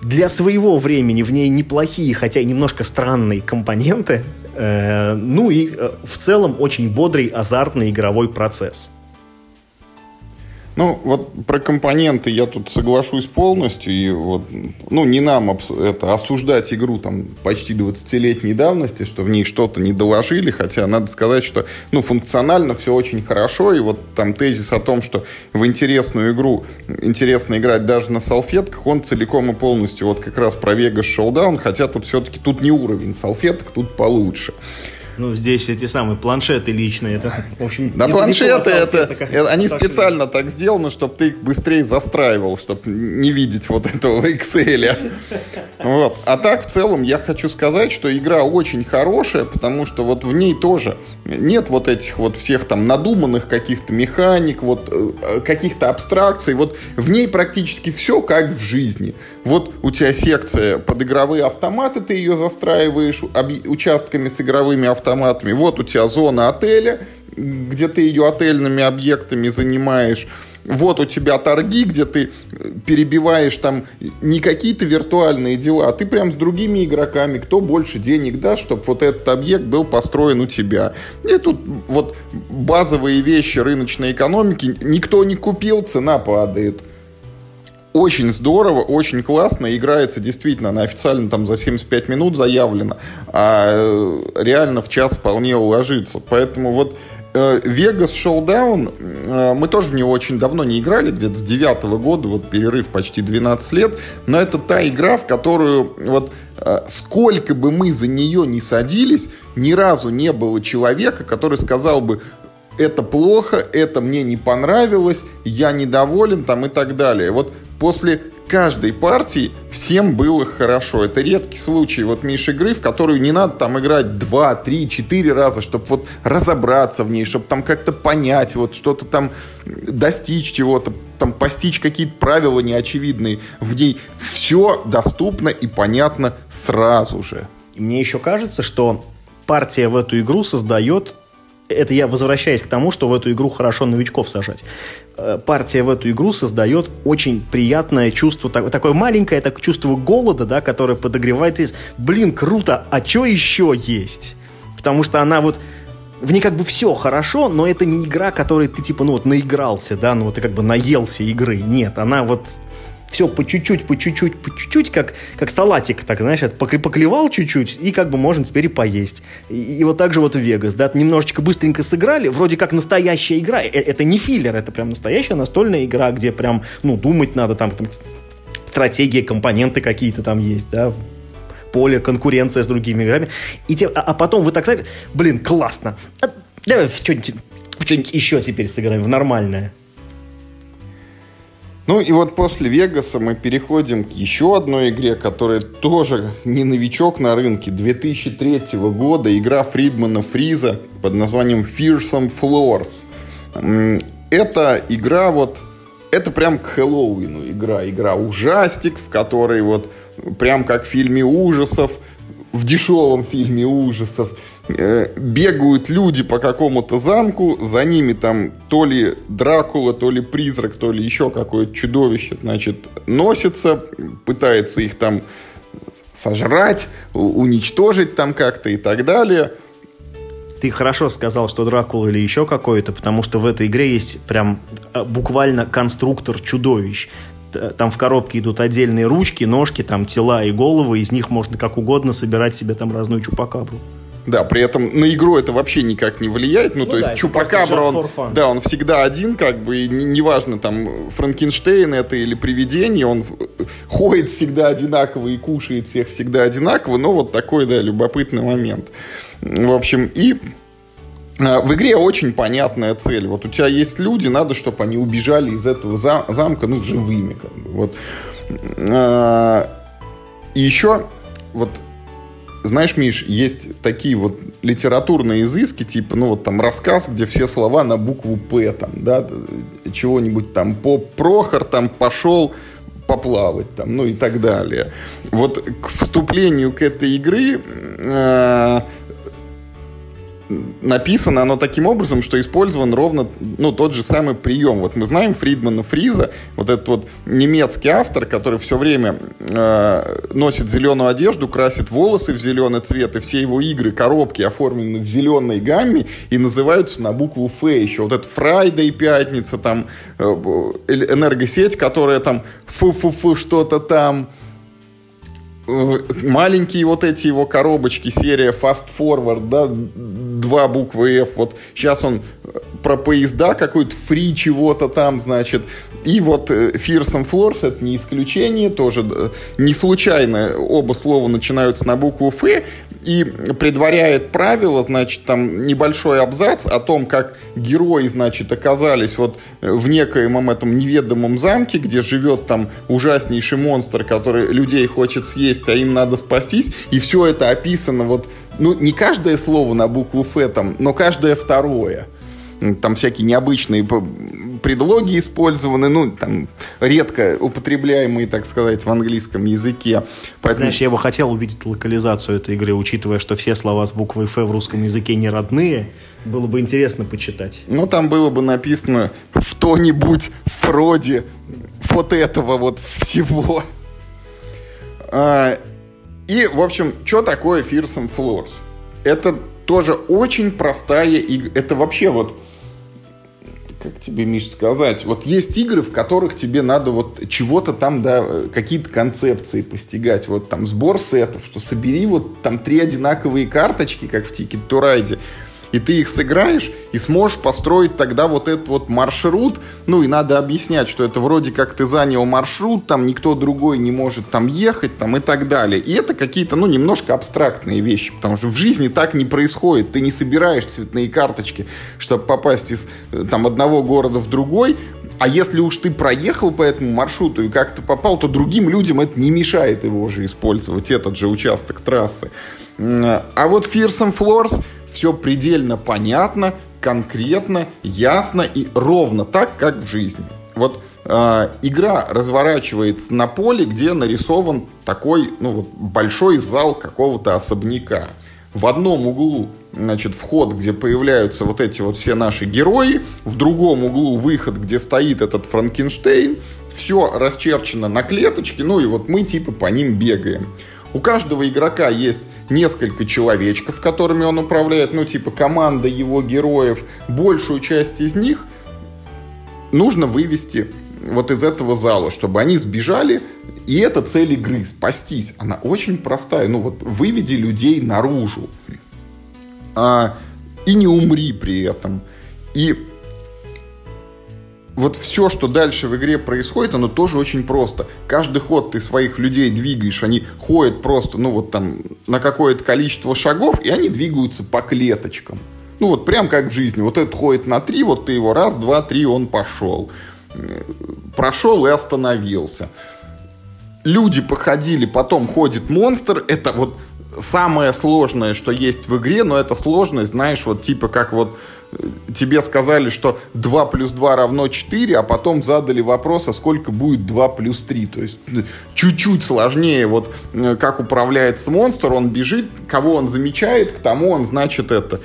Для своего времени в ней неплохие, хотя и немножко странные компоненты. Э, ну и э, в целом очень бодрый, азартный игровой процесс. Ну, вот про компоненты я тут соглашусь полностью. И вот, ну, не нам это осуждать игру там почти 20-летней давности, что в ней что-то не доложили, хотя надо сказать, что, ну, функционально все очень хорошо, и вот там тезис о том, что в интересную игру интересно играть даже на салфетках, он целиком и полностью вот как раз про Vegas Showdown, хотя тут все-таки тут не уровень салфеток, тут получше. Ну, здесь эти самые планшеты личные. Это, в общем, да, планшеты, это, это, они специально так сделаны, чтобы ты их быстрее застраивал, чтобы не видеть вот этого в Excel. Вот. А так, в целом, я хочу сказать, что игра очень хорошая, потому что вот в ней тоже нет вот этих вот всех там надуманных каких-то механик, вот э, каких-то абстракций. Вот в ней практически все как в жизни. Вот у тебя секция под игровые автоматы, ты ее застраиваешь участками с игровыми автоматами. Вот у тебя зона отеля, где ты ее отельными объектами занимаешь. Вот у тебя торги, где ты перебиваешь там не какие-то виртуальные дела, а ты прям с другими игроками, кто больше денег даст, чтобы вот этот объект был построен у тебя. И тут вот базовые вещи рыночной экономики никто не купил, цена падает очень здорово, очень классно, играется действительно, она официально там за 75 минут заявлена, а э, реально в час вполне уложится. Поэтому вот э, Vegas Showdown, э, мы тоже в него очень давно не играли, где-то с девятого года, вот перерыв почти 12 лет, но это та игра, в которую вот сколько бы мы за нее не садились, ни разу не было человека, который сказал бы, это плохо, это мне не понравилось, я недоволен там и так далее. Вот после каждой партии всем было хорошо. Это редкий случай вот Миш игры, в которую не надо там играть 2, 3, 4 раза, чтобы вот разобраться в ней, чтобы там как-то понять, вот что-то там достичь чего-то, там постичь какие-то правила неочевидные. В ней все доступно и понятно сразу же. Мне еще кажется, что партия в эту игру создает это я возвращаюсь к тому, что в эту игру хорошо новичков сажать. Э, партия в эту игру создает очень приятное чувство, такое маленькое так, чувство голода, да, которое подогревает из, блин, круто, а что еще есть? Потому что она вот в ней как бы все хорошо, но это не игра, которой ты типа, ну вот наигрался, да, ну вот ты как бы наелся игры. Нет, она вот все по чуть-чуть, по чуть-чуть, по чуть-чуть, как, как салатик, так, знаешь, поклевал чуть-чуть, и как бы можно теперь и поесть. И, и вот так же вот в Вегас, да, немножечко быстренько сыграли, вроде как настоящая игра, э, это не филлер, это прям настоящая настольная игра, где прям, ну, думать надо, там, там стратегии, компоненты какие-то там есть, да, поле, конкуренция с другими играми. И те, а, а потом вы так сказали, блин, классно. А, давай что-нибудь, что-нибудь еще теперь сыграем в нормальное. Ну и вот после Вегаса мы переходим к еще одной игре, которая тоже не новичок на рынке. 2003 года игра Фридмана Фриза под названием Fearsome Floors. Это игра вот... Это прям к Хэллоуину игра. Игра ужастик, в которой вот прям как в фильме ужасов, в дешевом фильме ужасов, бегают люди по какому-то замку, за ними там то ли Дракула, то ли призрак, то ли еще какое-то чудовище, значит, носится, пытается их там сожрать, уничтожить там как-то и так далее. Ты хорошо сказал, что Дракула или еще какой-то, потому что в этой игре есть прям э, буквально конструктор чудовищ там в коробке идут отдельные ручки, ножки, там тела и головы, из них можно как угодно собирать себе там разную чупакабру. Да, при этом на игру это вообще никак не влияет. Ну, ну то да, есть Чупакабра, он, да, он всегда один, как бы, и неважно, там, Франкенштейн это или привидение, он ходит всегда одинаково и кушает всех всегда одинаково, но вот такой, да, любопытный момент. В общем, и а, в игре очень понятная цель. Вот у тебя есть люди, надо, чтобы они убежали из этого замка, ну, живыми, как бы. Вот. А, и еще, вот знаешь, Миш, есть такие вот литературные изыски, типа, ну, вот там рассказ, где все слова на букву «П», там, да, чего-нибудь там, поп Прохор там пошел поплавать, там, ну и так далее. Вот к вступлению к этой игры э, написано оно таким образом, что использован ровно ну, тот же самый прием. Вот мы знаем Фридмана Фриза, вот этот вот немецкий автор, который все время э, носит зеленую одежду, красит волосы в зеленый цвет, и все его игры, коробки оформлены в зеленой гамме и называются на букву Ф еще. Вот это Friday, пятница, там э, энергосеть, которая там фу-фу-фу что-то там, маленькие вот эти его коробочки, серия Fast Forward, да, два буквы F, вот сейчас он про поезда какой-то фри чего-то там, значит, и вот э, Fearsome Floors это не исключение, тоже не случайно оба слова начинаются на букву Ф, и предваряет правило, значит, там небольшой абзац о том, как герои, значит, оказались вот в некоем этом неведомом замке, где живет там ужаснейший монстр, который людей хочет съесть, а им надо спастись, и все это описано вот, ну, не каждое слово на букву Ф там, но каждое второе там всякие необычные предлоги использованы, ну, там, редко употребляемые, так сказать, в английском языке. Поэтому... Знаешь, я бы хотел увидеть локализацию этой игры, учитывая, что все слова с буквой «Ф» в русском языке не родные. Было бы интересно почитать. Ну, там было бы написано в то-нибудь Фроде вот этого вот всего. А, и, в общем, что такое Fearsome Floors? Это тоже очень простая игра. Это вообще вот как тебе, Миш, сказать, вот есть игры, в которых тебе надо вот чего-то там, да, какие-то концепции постигать, вот там сбор сетов, что собери вот там три одинаковые карточки, как в Ticket to Ride, и ты их сыграешь, и сможешь построить тогда вот этот вот маршрут, ну и надо объяснять, что это вроде как ты занял маршрут, там никто другой не может там ехать, там и так далее. И это какие-то, ну, немножко абстрактные вещи, потому что в жизни так не происходит, ты не собираешь цветные карточки, чтобы попасть из э, там одного города в другой, а если уж ты проехал по этому маршруту и как-то попал, то другим людям это не мешает его уже использовать, этот же участок трассы. А вот Fearsome Floors все предельно понятно, конкретно, ясно и ровно так, как в жизни. Вот э, игра разворачивается на поле, где нарисован такой ну, вот, большой зал какого-то особняка. В одном углу значит, вход, где появляются вот эти вот все наши герои, в другом углу выход, где стоит этот Франкенштейн, все расчерчено на клеточке, ну и вот мы типа по ним бегаем. У каждого игрока есть несколько человечков, которыми он управляет, ну, типа команда его героев, большую часть из них нужно вывести вот из этого зала, чтобы они сбежали, и это цель игры, спастись. Она очень простая, ну вот выведи людей наружу, а, и не умри при этом. И вот все, что дальше в игре происходит, оно тоже очень просто. Каждый ход ты своих людей двигаешь, они ходят просто, ну вот там, на какое-то количество шагов, и они двигаются по клеточкам. Ну вот прям как в жизни. Вот этот ходит на три, вот ты его раз, два, три, он пошел. Прошел и остановился. Люди походили, потом ходит монстр. Это вот самое сложное, что есть в игре, но это сложность, знаешь, вот типа как вот тебе сказали, что 2 плюс 2 равно 4, а потом задали вопрос, а сколько будет 2 плюс 3. То есть э, чуть-чуть сложнее, вот э, как управляется монстр, он бежит, кого он замечает, к тому он, значит, это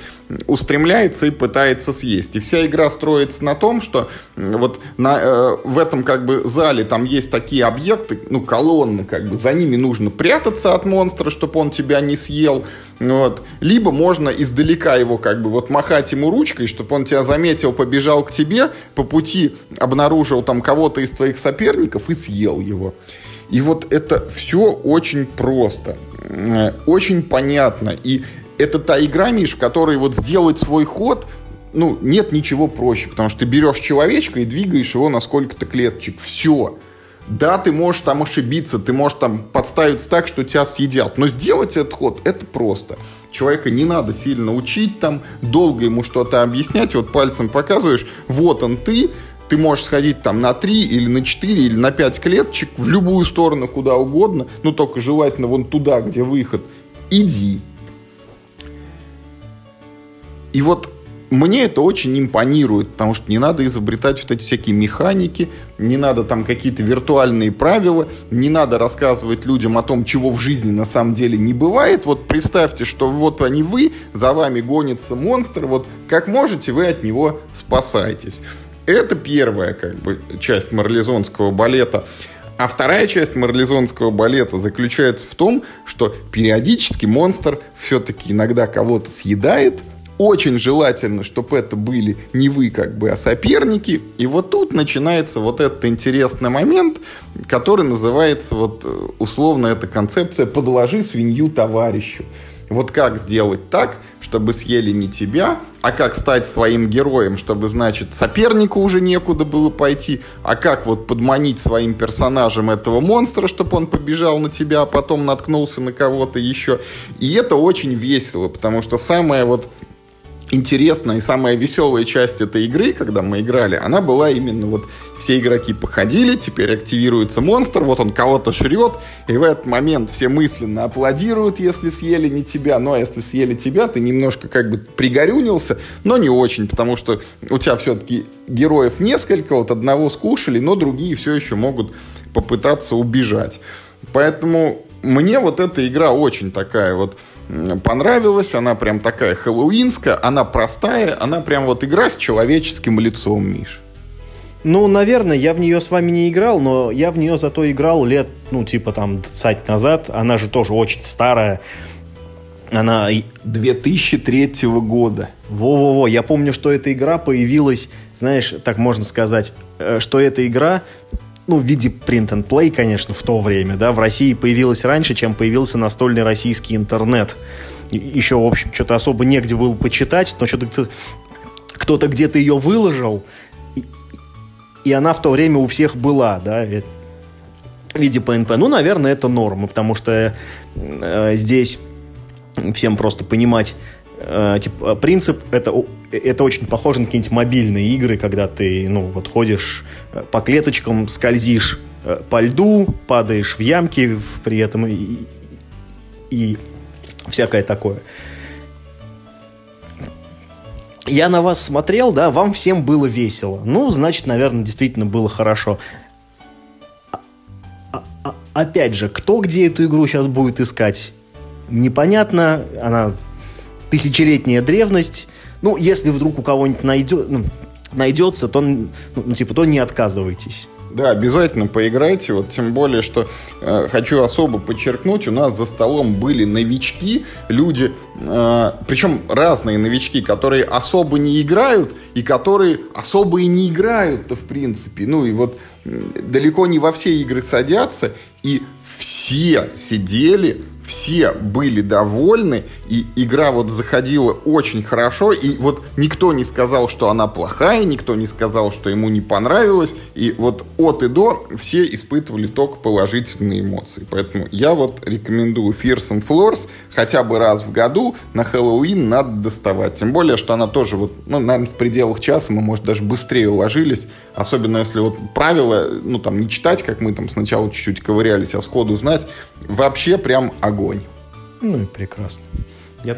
устремляется и пытается съесть. И вся игра строится на том, что вот на, э, в этом как бы зале там есть такие объекты, ну, колонны, как бы, за ними нужно прятаться от монстра, чтобы он тебя не съел. Вот. Либо можно издалека его как бы вот махать ему ручкой, чтобы он тебя заметил, побежал к тебе, по пути обнаружил там кого-то из твоих соперников и съел его. И вот это все очень просто, очень понятно. И это та игра, Миш, в которой вот сделать свой ход, ну, нет ничего проще, потому что ты берешь человечка и двигаешь его на сколько-то клеточек. Все. Да, ты можешь там ошибиться, ты можешь там подставиться так, что тебя съедят. Но сделать этот ход, это просто. Человека не надо сильно учить там, долго ему что-то объяснять. Вот пальцем показываешь, вот он ты, ты можешь сходить там на 3 или на 4 или на 5 клеточек в любую сторону, куда угодно, но только желательно вон туда, где выход. Иди. И вот мне это очень импонирует, потому что не надо изобретать вот эти всякие механики, не надо там какие-то виртуальные правила, не надо рассказывать людям о том, чего в жизни на самом деле не бывает. Вот представьте, что вот они вы, за вами гонится монстр, вот как можете, вы от него спасаетесь. Это первая как бы часть марлезонского балета. А вторая часть марлезонского балета заключается в том, что периодически монстр все-таки иногда кого-то съедает – очень желательно, чтобы это были не вы, как бы, а соперники. И вот тут начинается вот этот интересный момент, который называется вот э, условно эта концепция «подложи свинью товарищу». Вот как сделать так, чтобы съели не тебя, а как стать своим героем, чтобы, значит, сопернику уже некуда было пойти, а как вот подманить своим персонажем этого монстра, чтобы он побежал на тебя, а потом наткнулся на кого-то еще. И это очень весело, потому что самое вот интересная и самая веселая часть этой игры, когда мы играли, она была именно вот все игроки походили, теперь активируется монстр, вот он кого-то шрет, и в этот момент все мысленно аплодируют, если съели не тебя, а если съели тебя, ты немножко как бы пригорюнился, но не очень, потому что у тебя все-таки героев несколько, вот одного скушали, но другие все еще могут попытаться убежать. Поэтому мне вот эта игра очень такая вот понравилась. Она прям такая хэллоуинская, она простая, она прям вот игра с человеческим лицом, Миш. Ну, наверное, я в нее с вами не играл, но я в нее зато играл лет, ну, типа там 20 назад. Она же тоже очень старая. Она... 2003 года. Во-во-во, я помню, что эта игра появилась, знаешь, так можно сказать, э, что эта игра ну, в виде print and play, конечно, в то время, да, в России появилась раньше, чем появился настольный российский интернет. Еще, в общем, что-то особо негде было почитать, но что-то кто-то где-то ее выложил, и она в то время у всех была, да, в виде PNP. Ну, наверное, это норма, потому что э, здесь всем просто понимать типа, принцип это, это очень похоже на какие-нибудь мобильные игры, когда ты, ну, вот ходишь э, по клеточкам, скользишь по льду, падаешь в ямки при этом и, и всякое такое. Я на вас смотрел, да, вам всем было весело. Ну, значит, наверное, действительно было хорошо. А, а, а, опять же, кто где эту игру сейчас будет искать? Непонятно. Она тысячелетняя древность. Ну, если вдруг у кого-нибудь найдет, ну, найдется, то, ну, ну, типа, то не отказывайтесь. Да, обязательно поиграйте. Вот тем более, что э, хочу особо подчеркнуть, у нас за столом были новички, люди, э, причем разные новички, которые особо не играют и которые особо и не играют-то в принципе. Ну и вот далеко не во все игры садятся, и все сидели все были довольны, и игра вот заходила очень хорошо, и вот никто не сказал, что она плохая, никто не сказал, что ему не понравилось, и вот от и до все испытывали только положительные эмоции. Поэтому я вот рекомендую Fears and Floors хотя бы раз в году на Хэллоуин надо доставать. Тем более, что она тоже вот, ну, наверное, в пределах часа мы, может, даже быстрее уложились, особенно если вот правила, ну, там, не читать, как мы там сначала чуть-чуть ковырялись, а сходу знать, вообще прям огонь. Ну и прекрасно. Я...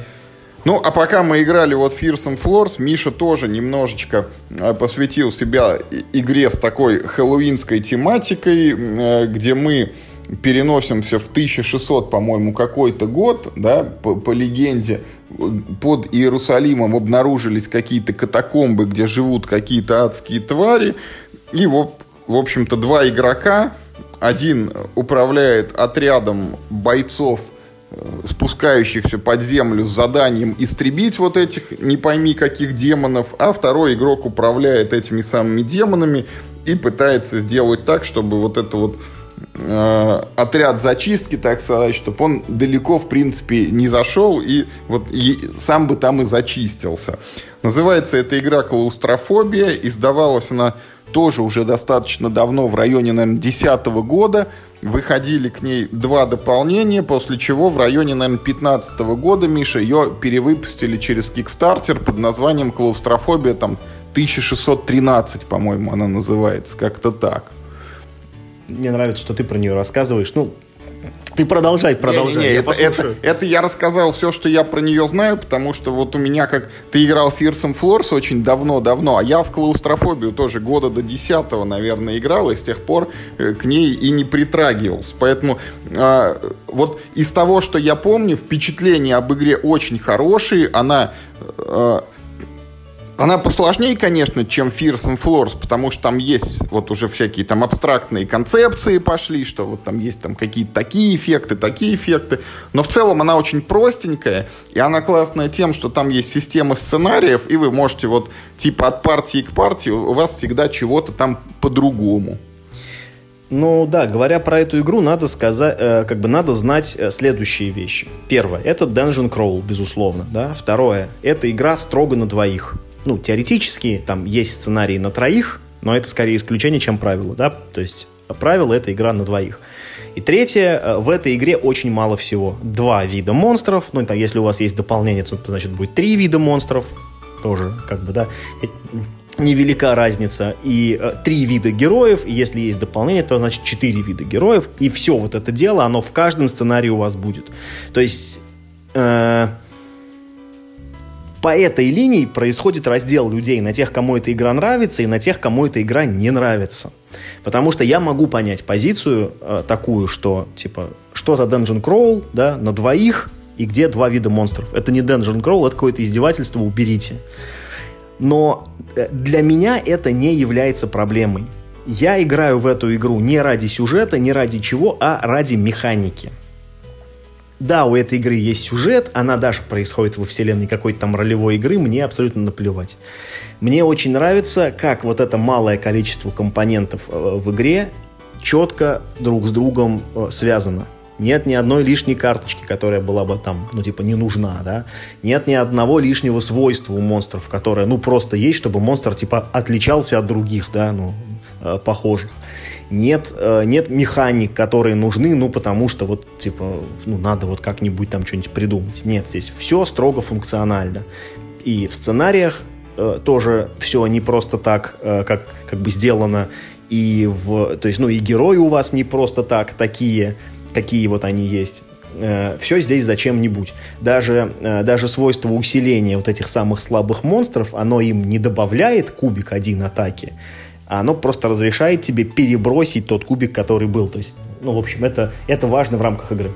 Ну, а пока мы играли вот Fearsome Floors, Миша тоже немножечко э, посвятил себя игре с такой хэллоуинской тематикой, э, где мы переносимся в 1600, по-моему, какой-то год, да, по, по легенде, под Иерусалимом обнаружились какие-то катакомбы, где живут какие-то адские твари, и вот, в общем-то, два игрока, один управляет отрядом бойцов спускающихся под землю с заданием истребить вот этих не пойми каких демонов, а второй игрок управляет этими самыми демонами и пытается сделать так, чтобы вот это вот э, отряд зачистки, так сказать, чтобы он далеко, в принципе, не зашел и вот и сам бы там и зачистился. Называется эта игра «Клаустрофобия». Издавалась она тоже уже достаточно давно, в районе, наверное, 2010 года. Выходили к ней два дополнения, после чего в районе, наверное, 2015 года, Миша, ее перевыпустили через Kickstarter под названием «Клаустрофобия», там, 1613, по-моему, она называется, как-то так. Мне нравится, что ты про нее рассказываешь. Ну, ты продолжай, продолжай. Не, не, не, я это, это, это я рассказал все, что я про нее знаю, потому что вот у меня как... Ты играл в Fearsome Floors очень давно-давно, а я в клаустрофобию тоже года до 10 наверное, играл, и с тех пор э, к ней и не притрагивался. Поэтому э, вот из того, что я помню, впечатления об игре очень хорошие. Она... Э, она посложнее, конечно, чем Fears and Floors, потому что там есть вот уже всякие там абстрактные концепции пошли, что вот там есть там какие-то такие эффекты, такие эффекты. Но в целом она очень простенькая, и она классная тем, что там есть система сценариев, и вы можете вот типа от партии к партии у вас всегда чего-то там по-другому. Ну да, говоря про эту игру, надо сказать, э, как бы надо знать э, следующие вещи. Первое, это Dungeon Crawl, безусловно, да. Второе, это игра строго на двоих ну, теоретически там есть сценарий на троих, но это скорее исключение, чем правило, да, то есть правило — это игра на двоих. И третье, э, в этой игре очень мало всего. Два вида монстров, ну, там, если у вас есть дополнение, то, то значит, будет три вида монстров, тоже, как бы, да, невелика разница. И э, три вида героев, и если есть дополнение, то, значит, четыре вида героев, и все вот это дело, оно в каждом сценарии у вас будет. То есть... Э, по этой линии происходит раздел людей на тех, кому эта игра нравится, и на тех, кому эта игра не нравится. Потому что я могу понять позицию э, такую, что, типа, что за Dungeon Crawl, да, на двоих, и где два вида монстров. Это не Dungeon Crawl, это какое-то издевательство, уберите. Но э, для меня это не является проблемой. Я играю в эту игру не ради сюжета, не ради чего, а ради механики. Да, у этой игры есть сюжет, она даже происходит во вселенной какой-то там ролевой игры, мне абсолютно наплевать. Мне очень нравится, как вот это малое количество компонентов э, в игре четко друг с другом э, связано. Нет ни одной лишней карточки, которая была бы там, ну, типа, не нужна, да. Нет ни одного лишнего свойства у монстров, которое, ну, просто есть, чтобы монстр, типа, отличался от других, да, ну, э, похожих нет, э, нет механик, которые нужны, ну, потому что вот, типа, ну, надо вот как-нибудь там что-нибудь придумать. Нет, здесь все строго функционально. И в сценариях э, тоже все не просто так, э, как, как бы сделано, и в, то есть, ну, и герои у вас не просто так такие, какие вот они есть. Э, все здесь зачем-нибудь. Даже, э, даже свойство усиления вот этих самых слабых монстров, оно им не добавляет кубик один атаки, а оно просто разрешает тебе перебросить тот кубик, который был. То есть, ну, в общем, это, это важно в рамках игры.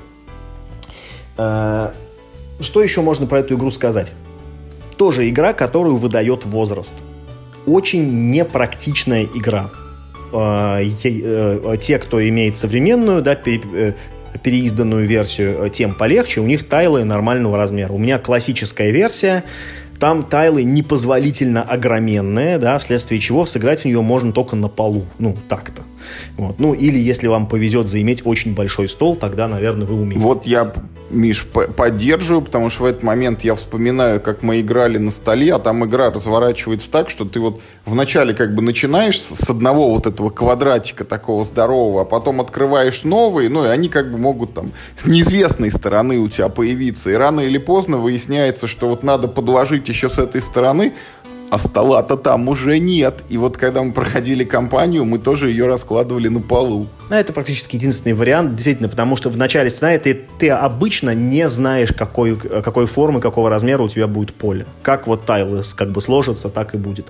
А, что еще можно про эту игру сказать? Тоже игра, которую выдает возраст. Очень непрактичная игра. А, э, те, кто имеет современную, да, э, переизданную версию, тем полегче. У них тайлы нормального размера. У меня классическая версия, там тайлы непозволительно огроменные, да, вследствие чего сыграть в нее можно только на полу. Ну, так-то. Вот. Ну, или если вам повезет заиметь очень большой стол, тогда, наверное, вы умеете. Вот я Миш, поддерживаю, потому что в этот момент я вспоминаю, как мы играли на столе, а там игра разворачивается так, что ты вот вначале как бы начинаешь с одного вот этого квадратика такого здорового, а потом открываешь новые, ну и они как бы могут там с неизвестной стороны у тебя появиться. И рано или поздно выясняется, что вот надо подложить еще с этой стороны а стола-то там уже нет. И вот когда мы проходили кампанию, мы тоже ее раскладывали на полу. Ну, это практически единственный вариант, действительно, потому что в начале сценария ты, ты обычно не знаешь, какой, какой формы, какого размера у тебя будет поле. Как вот тайлы как бы сложатся, так и будет.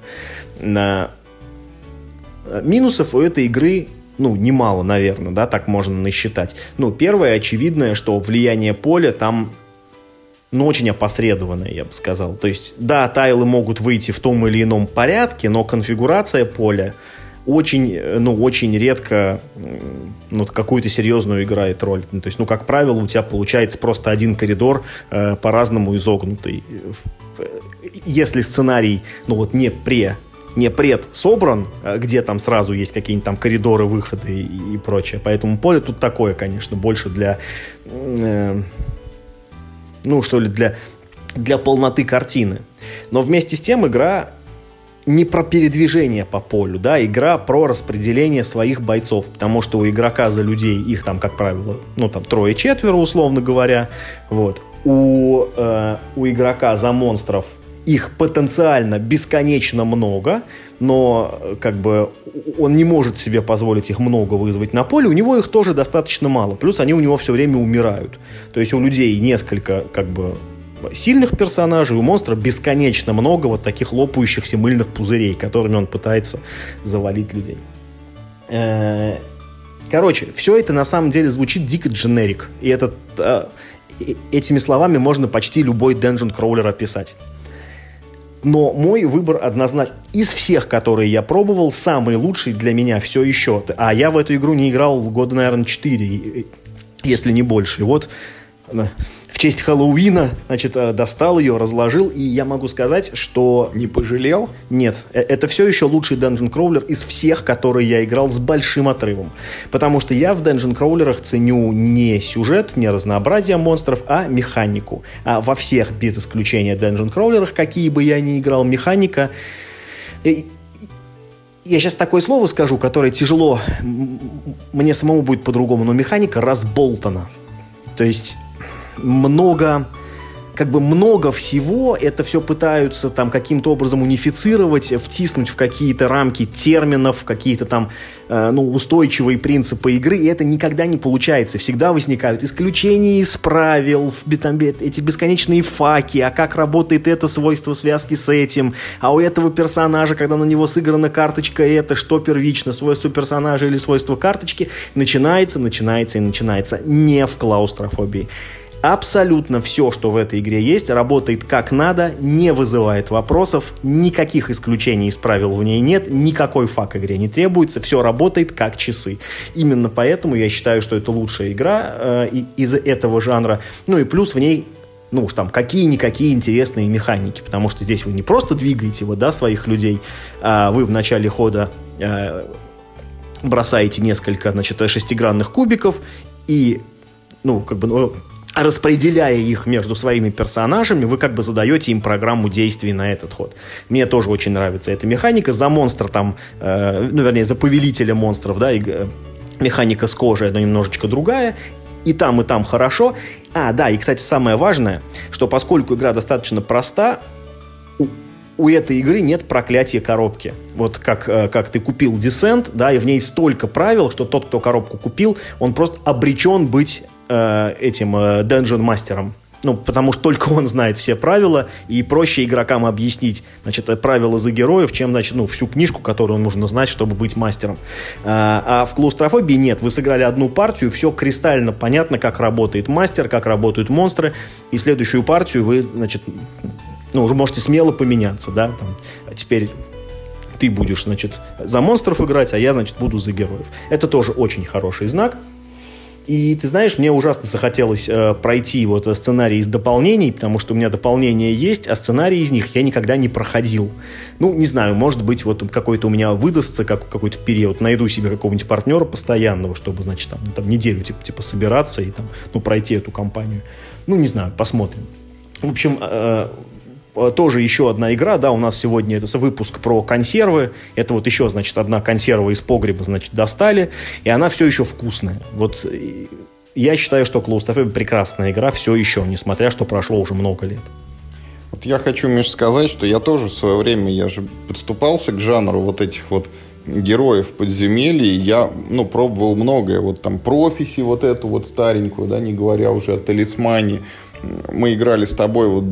Минусов у этой игры ну, немало, наверное, да, так можно насчитать. Ну, первое, очевидное, что влияние поля там ну, очень опосредованное, я бы сказал. То есть, да, тайлы могут выйти в том или ином порядке, но конфигурация поля очень, ну, очень редко ну, какую-то серьезную играет роль. Ну, то есть, ну, как правило, у тебя получается просто один коридор э, по-разному изогнутый. Если сценарий, ну, вот не пре не пред собран, э, где там сразу есть какие-нибудь там коридоры, выходы и, и прочее. Поэтому поле тут такое, конечно, больше для... Э, ну, что ли, для, для полноты картины. Но вместе с тем игра не про передвижение по полю, да, игра про распределение своих бойцов, потому что у игрока за людей их там, как правило, ну там трое-четверо, условно говоря, вот. У, э, у игрока за монстров их потенциально бесконечно много, но как бы он не может себе позволить их много вызвать на поле, у него их тоже достаточно мало. Плюс они у него все время умирают. То есть у людей несколько как бы сильных персонажей, у монстра бесконечно много вот таких лопающихся мыльных пузырей, которыми он пытается завалить людей. Э, короче, все это на самом деле звучит дико дженерик. И этот, э, этими словами можно почти любой Dungeon Crawler описать. Но мой выбор однозначно из всех, которые я пробовал, самый лучший для меня все еще. А я в эту игру не играл года, наверное, 4, если не больше. И вот э, в честь Хэллоуина, значит, э, достал ее, разложил, и я могу сказать, что... Не пожалел? Нет, э, это все еще лучший Dungeon Crawler из всех, которые я играл с большим отрывом. Потому что я в Dungeon Crawlerах ценю не сюжет, не разнообразие монстров, а механику. А во всех, без исключения Dungeon Crawlerах, какие бы я ни играл, механика... Я сейчас такое слово скажу, которое тяжело, мне самому будет по-другому, но механика разболтана. То есть много как бы много всего, это все пытаются там каким-то образом унифицировать, втиснуть в какие-то рамки терминов, какие-то там э, ну, устойчивые принципы игры, и это никогда не получается. Всегда возникают исключения из правил, там, эти бесконечные факи, а как работает это свойство связки с этим, а у этого персонажа, когда на него сыграна карточка, это что первично, свойство персонажа или свойство карточки, начинается, начинается и начинается не в клаустрофобии. Абсолютно все, что в этой игре есть, работает как надо, не вызывает вопросов, никаких исключений из правил в ней нет, никакой фак игре не требуется, все работает как часы. Именно поэтому я считаю, что это лучшая игра э, из этого жанра. Ну и плюс в ней ну уж там какие-никакие интересные механики, потому что здесь вы не просто двигаете вот, да, своих людей, а вы в начале хода э, бросаете несколько, значит, шестигранных кубиков и ну, как бы, ну, распределяя их между своими персонажами, вы как бы задаете им программу действий на этот ход. Мне тоже очень нравится эта механика. За монстра там, э, ну, вернее, за повелителя монстров, да, и, э, механика с кожей, но немножечко другая. И там, и там хорошо. А, да, и, кстати, самое важное, что поскольку игра достаточно проста, у, у этой игры нет проклятия коробки. Вот как, э, как ты купил Descent, да, и в ней столько правил, что тот, кто коробку купил, он просто обречен быть э, этим э, Dungeon мастером. Ну, потому что только он знает все правила, и проще игрокам объяснить, значит, правила за героев, чем, значит, ну, всю книжку, которую нужно знать, чтобы быть мастером. А, а в клаустрофобии нет. Вы сыграли одну партию, все кристально понятно, как работает мастер, как работают монстры, и следующую партию вы, значит, ну, уже можете смело поменяться, да, там, а теперь ты будешь, значит, за монстров играть, а я, значит, буду за героев. Это тоже очень хороший знак. И ты знаешь, мне ужасно захотелось э, пройти вот сценарий из дополнений, потому что у меня дополнения есть, а сценарий из них я никогда не проходил. Ну, не знаю, может быть, вот какой-то у меня выдастся как, какой-то период, найду себе какого-нибудь партнера постоянного, чтобы, значит, там, там неделю типа, типа собираться и там, ну, пройти эту кампанию. Ну, не знаю, посмотрим. В общем, Э, тоже еще одна игра, да, у нас сегодня это выпуск про консервы, это вот еще, значит, одна консерва из погреба, значит, достали, и она все еще вкусная. Вот я считаю, что Claustrophobic прекрасная игра все еще, несмотря, что прошло уже много лет. Вот я хочу, Миш, сказать, что я тоже в свое время, я же подступался к жанру вот этих вот героев подземелья, я, ну, пробовал многое, вот там профиси вот эту вот старенькую, да, не говоря уже о талисмане, мы играли с тобой вот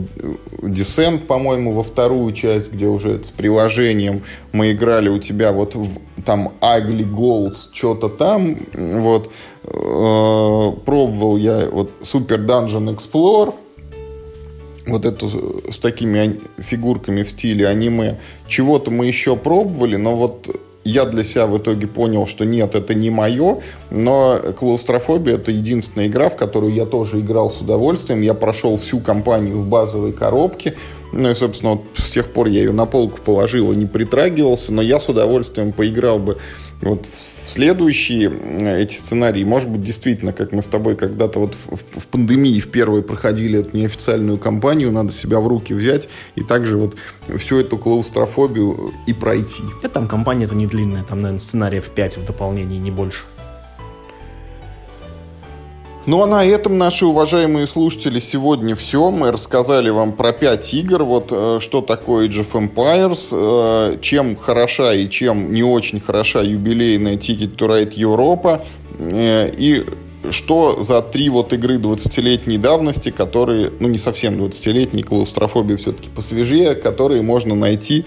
Descent, по-моему, во вторую часть, где уже с приложением. Мы играли у тебя вот в, там Ugly Goals, что-то там, вот. Э, пробовал я вот Super Dungeon Explorer, вот эту с такими фигурками в стиле аниме. Чего-то мы еще пробовали, но вот я для себя в итоге понял, что нет, это не мое, но клаустрофобия это единственная игра, в которую я тоже играл с удовольствием. Я прошел всю кампанию в базовой коробке. Ну и, собственно, вот с тех пор я ее на полку положил и не притрагивался, но я с удовольствием поиграл бы вот в следующие эти сценарии, может быть, действительно, как мы с тобой когда-то вот в, в, пандемии в первой проходили эту неофициальную кампанию, надо себя в руки взять и также вот всю эту клаустрофобию и пройти. Это там кампания-то не длинная, там, наверное, сценариев 5 в дополнении, не больше. Ну а на этом наши уважаемые слушатели сегодня все. Мы рассказали вам про пять игр. Вот э, что такое Age of Empires, э, чем хороша и чем не очень хороша юбилейная Ticket to Ride Европа. Э, и что за три вот игры 20-летней давности, которые, ну не совсем 20-летние, клаустрофобия все-таки посвежее, которые можно найти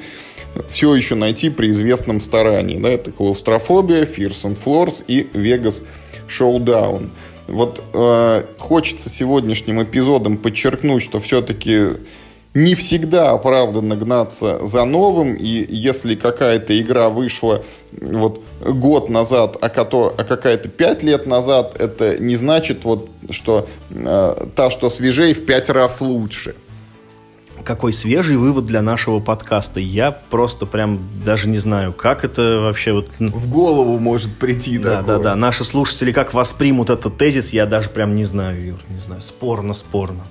все еще найти при известном старании. Да, это клаустрофобия, Fearsome Floors и Vegas Showdown. Вот э, хочется сегодняшним эпизодом подчеркнуть, что все-таки не всегда оправданно гнаться за новым, и если какая-то игра вышла вот год назад, а, кото, а какая-то пять лет назад, это не значит, вот, что э, та, что свежей, в пять раз лучше какой свежий вывод для нашего подкаста. Я просто прям даже не знаю, как это вообще вот... В голову может прийти Да, такое. да, да. Наши слушатели как воспримут этот тезис, я даже прям не знаю, Юр, не знаю. Спорно, спорно.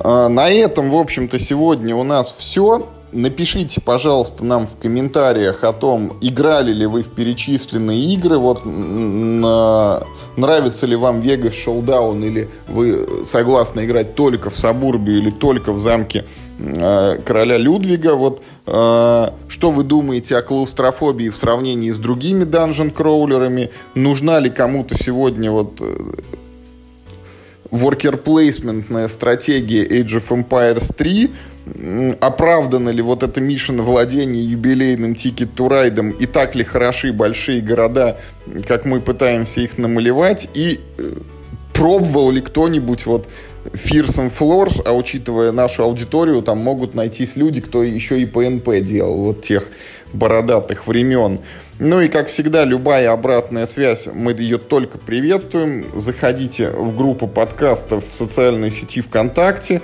А, на этом, в общем-то, сегодня у нас все. Напишите, пожалуйста, нам в комментариях о том, играли ли вы в перечисленные игры, вот на... нравится ли вам Vegas Showdown, или вы согласны играть только в Сабурбию или только в замке э, короля Людвига. Вот э, что вы думаете о клаустрофобии в сравнении с другими dungeon crawler ами? Нужна ли кому-то сегодня вот э, worker placement ная стратегия Age of Empires 3? Оправдано ли вот это Мишина владение юбилейным Ticket to Ride ом и так ли хороши большие города, как мы пытаемся их намалевать, и э, пробовал ли кто-нибудь вот Fearsome Floors, а учитывая нашу аудиторию, там могут найтись люди, кто еще и ПНП делал, вот тех бородатых времен. Ну и, как всегда, любая обратная связь, мы ее только приветствуем. Заходите в группу подкастов в социальной сети ВКонтакте,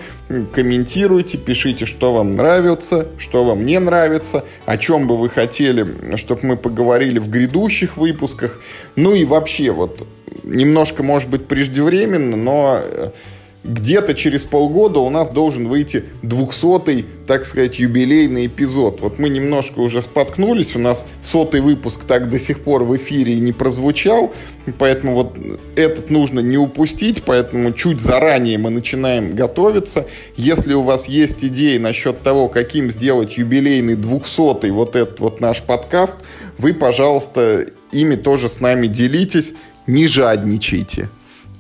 комментируйте, пишите, что вам нравится, что вам не нравится, о чем бы вы хотели, чтобы мы поговорили в грядущих выпусках. Ну и вообще, вот немножко, может быть, преждевременно, но э, где-то через полгода у нас должен выйти 200-й, так сказать, юбилейный эпизод. Вот мы немножко уже споткнулись, у нас сотый выпуск так до сих пор в эфире не прозвучал, поэтому вот этот нужно не упустить, поэтому чуть заранее мы начинаем готовиться. Если у вас есть идеи насчет того, каким сделать юбилейный 200-й вот этот вот наш подкаст, вы, пожалуйста, ими тоже с нами делитесь, не жадничайте.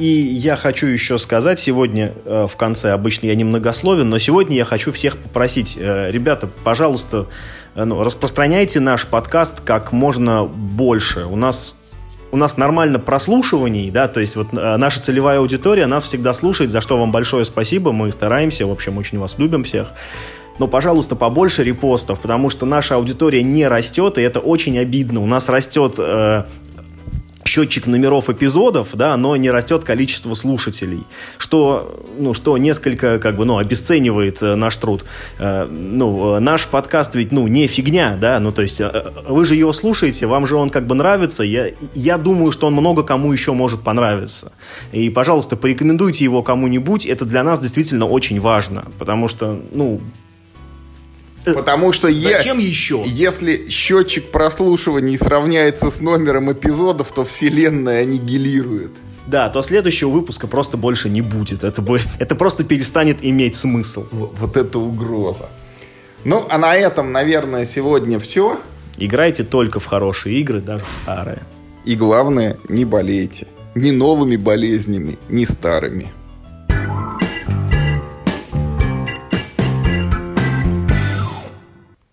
И я хочу еще сказать, сегодня э, в конце, обычно я немногословен, но сегодня я хочу всех попросить, э, ребята, пожалуйста, э, ну, распространяйте наш подкаст как можно больше. У нас у нас нормально прослушиваний, да, то есть вот наша целевая аудитория нас всегда слушает, за что вам большое спасибо, мы стараемся, в общем, очень вас любим всех. Но, пожалуйста, побольше репостов, потому что наша аудитория не растет, и это очень обидно. У нас растет э, счетчик номеров эпизодов, да, но не растет количество слушателей, что, ну, что несколько, как бы, ну, обесценивает э, наш труд. Э, ну, наш подкаст ведь, ну, не фигня, да, ну, то есть э, вы же его слушаете, вам же он как бы нравится, я, я думаю, что он много кому еще может понравиться. И, пожалуйста, порекомендуйте его кому-нибудь, это для нас действительно очень важно, потому что, ну, Э, Потому что Зачем е- еще? если счетчик прослушиваний сравняется с номером эпизодов, то вселенная аннигилирует. да, то следующего выпуска просто больше не будет. Это, будет, это просто перестанет иметь смысл. Вот это угроза. Ну, а на этом, наверное, сегодня все. Играйте только в хорошие игры, даже в старые. И главное, не болейте. Ни новыми болезнями, ни старыми.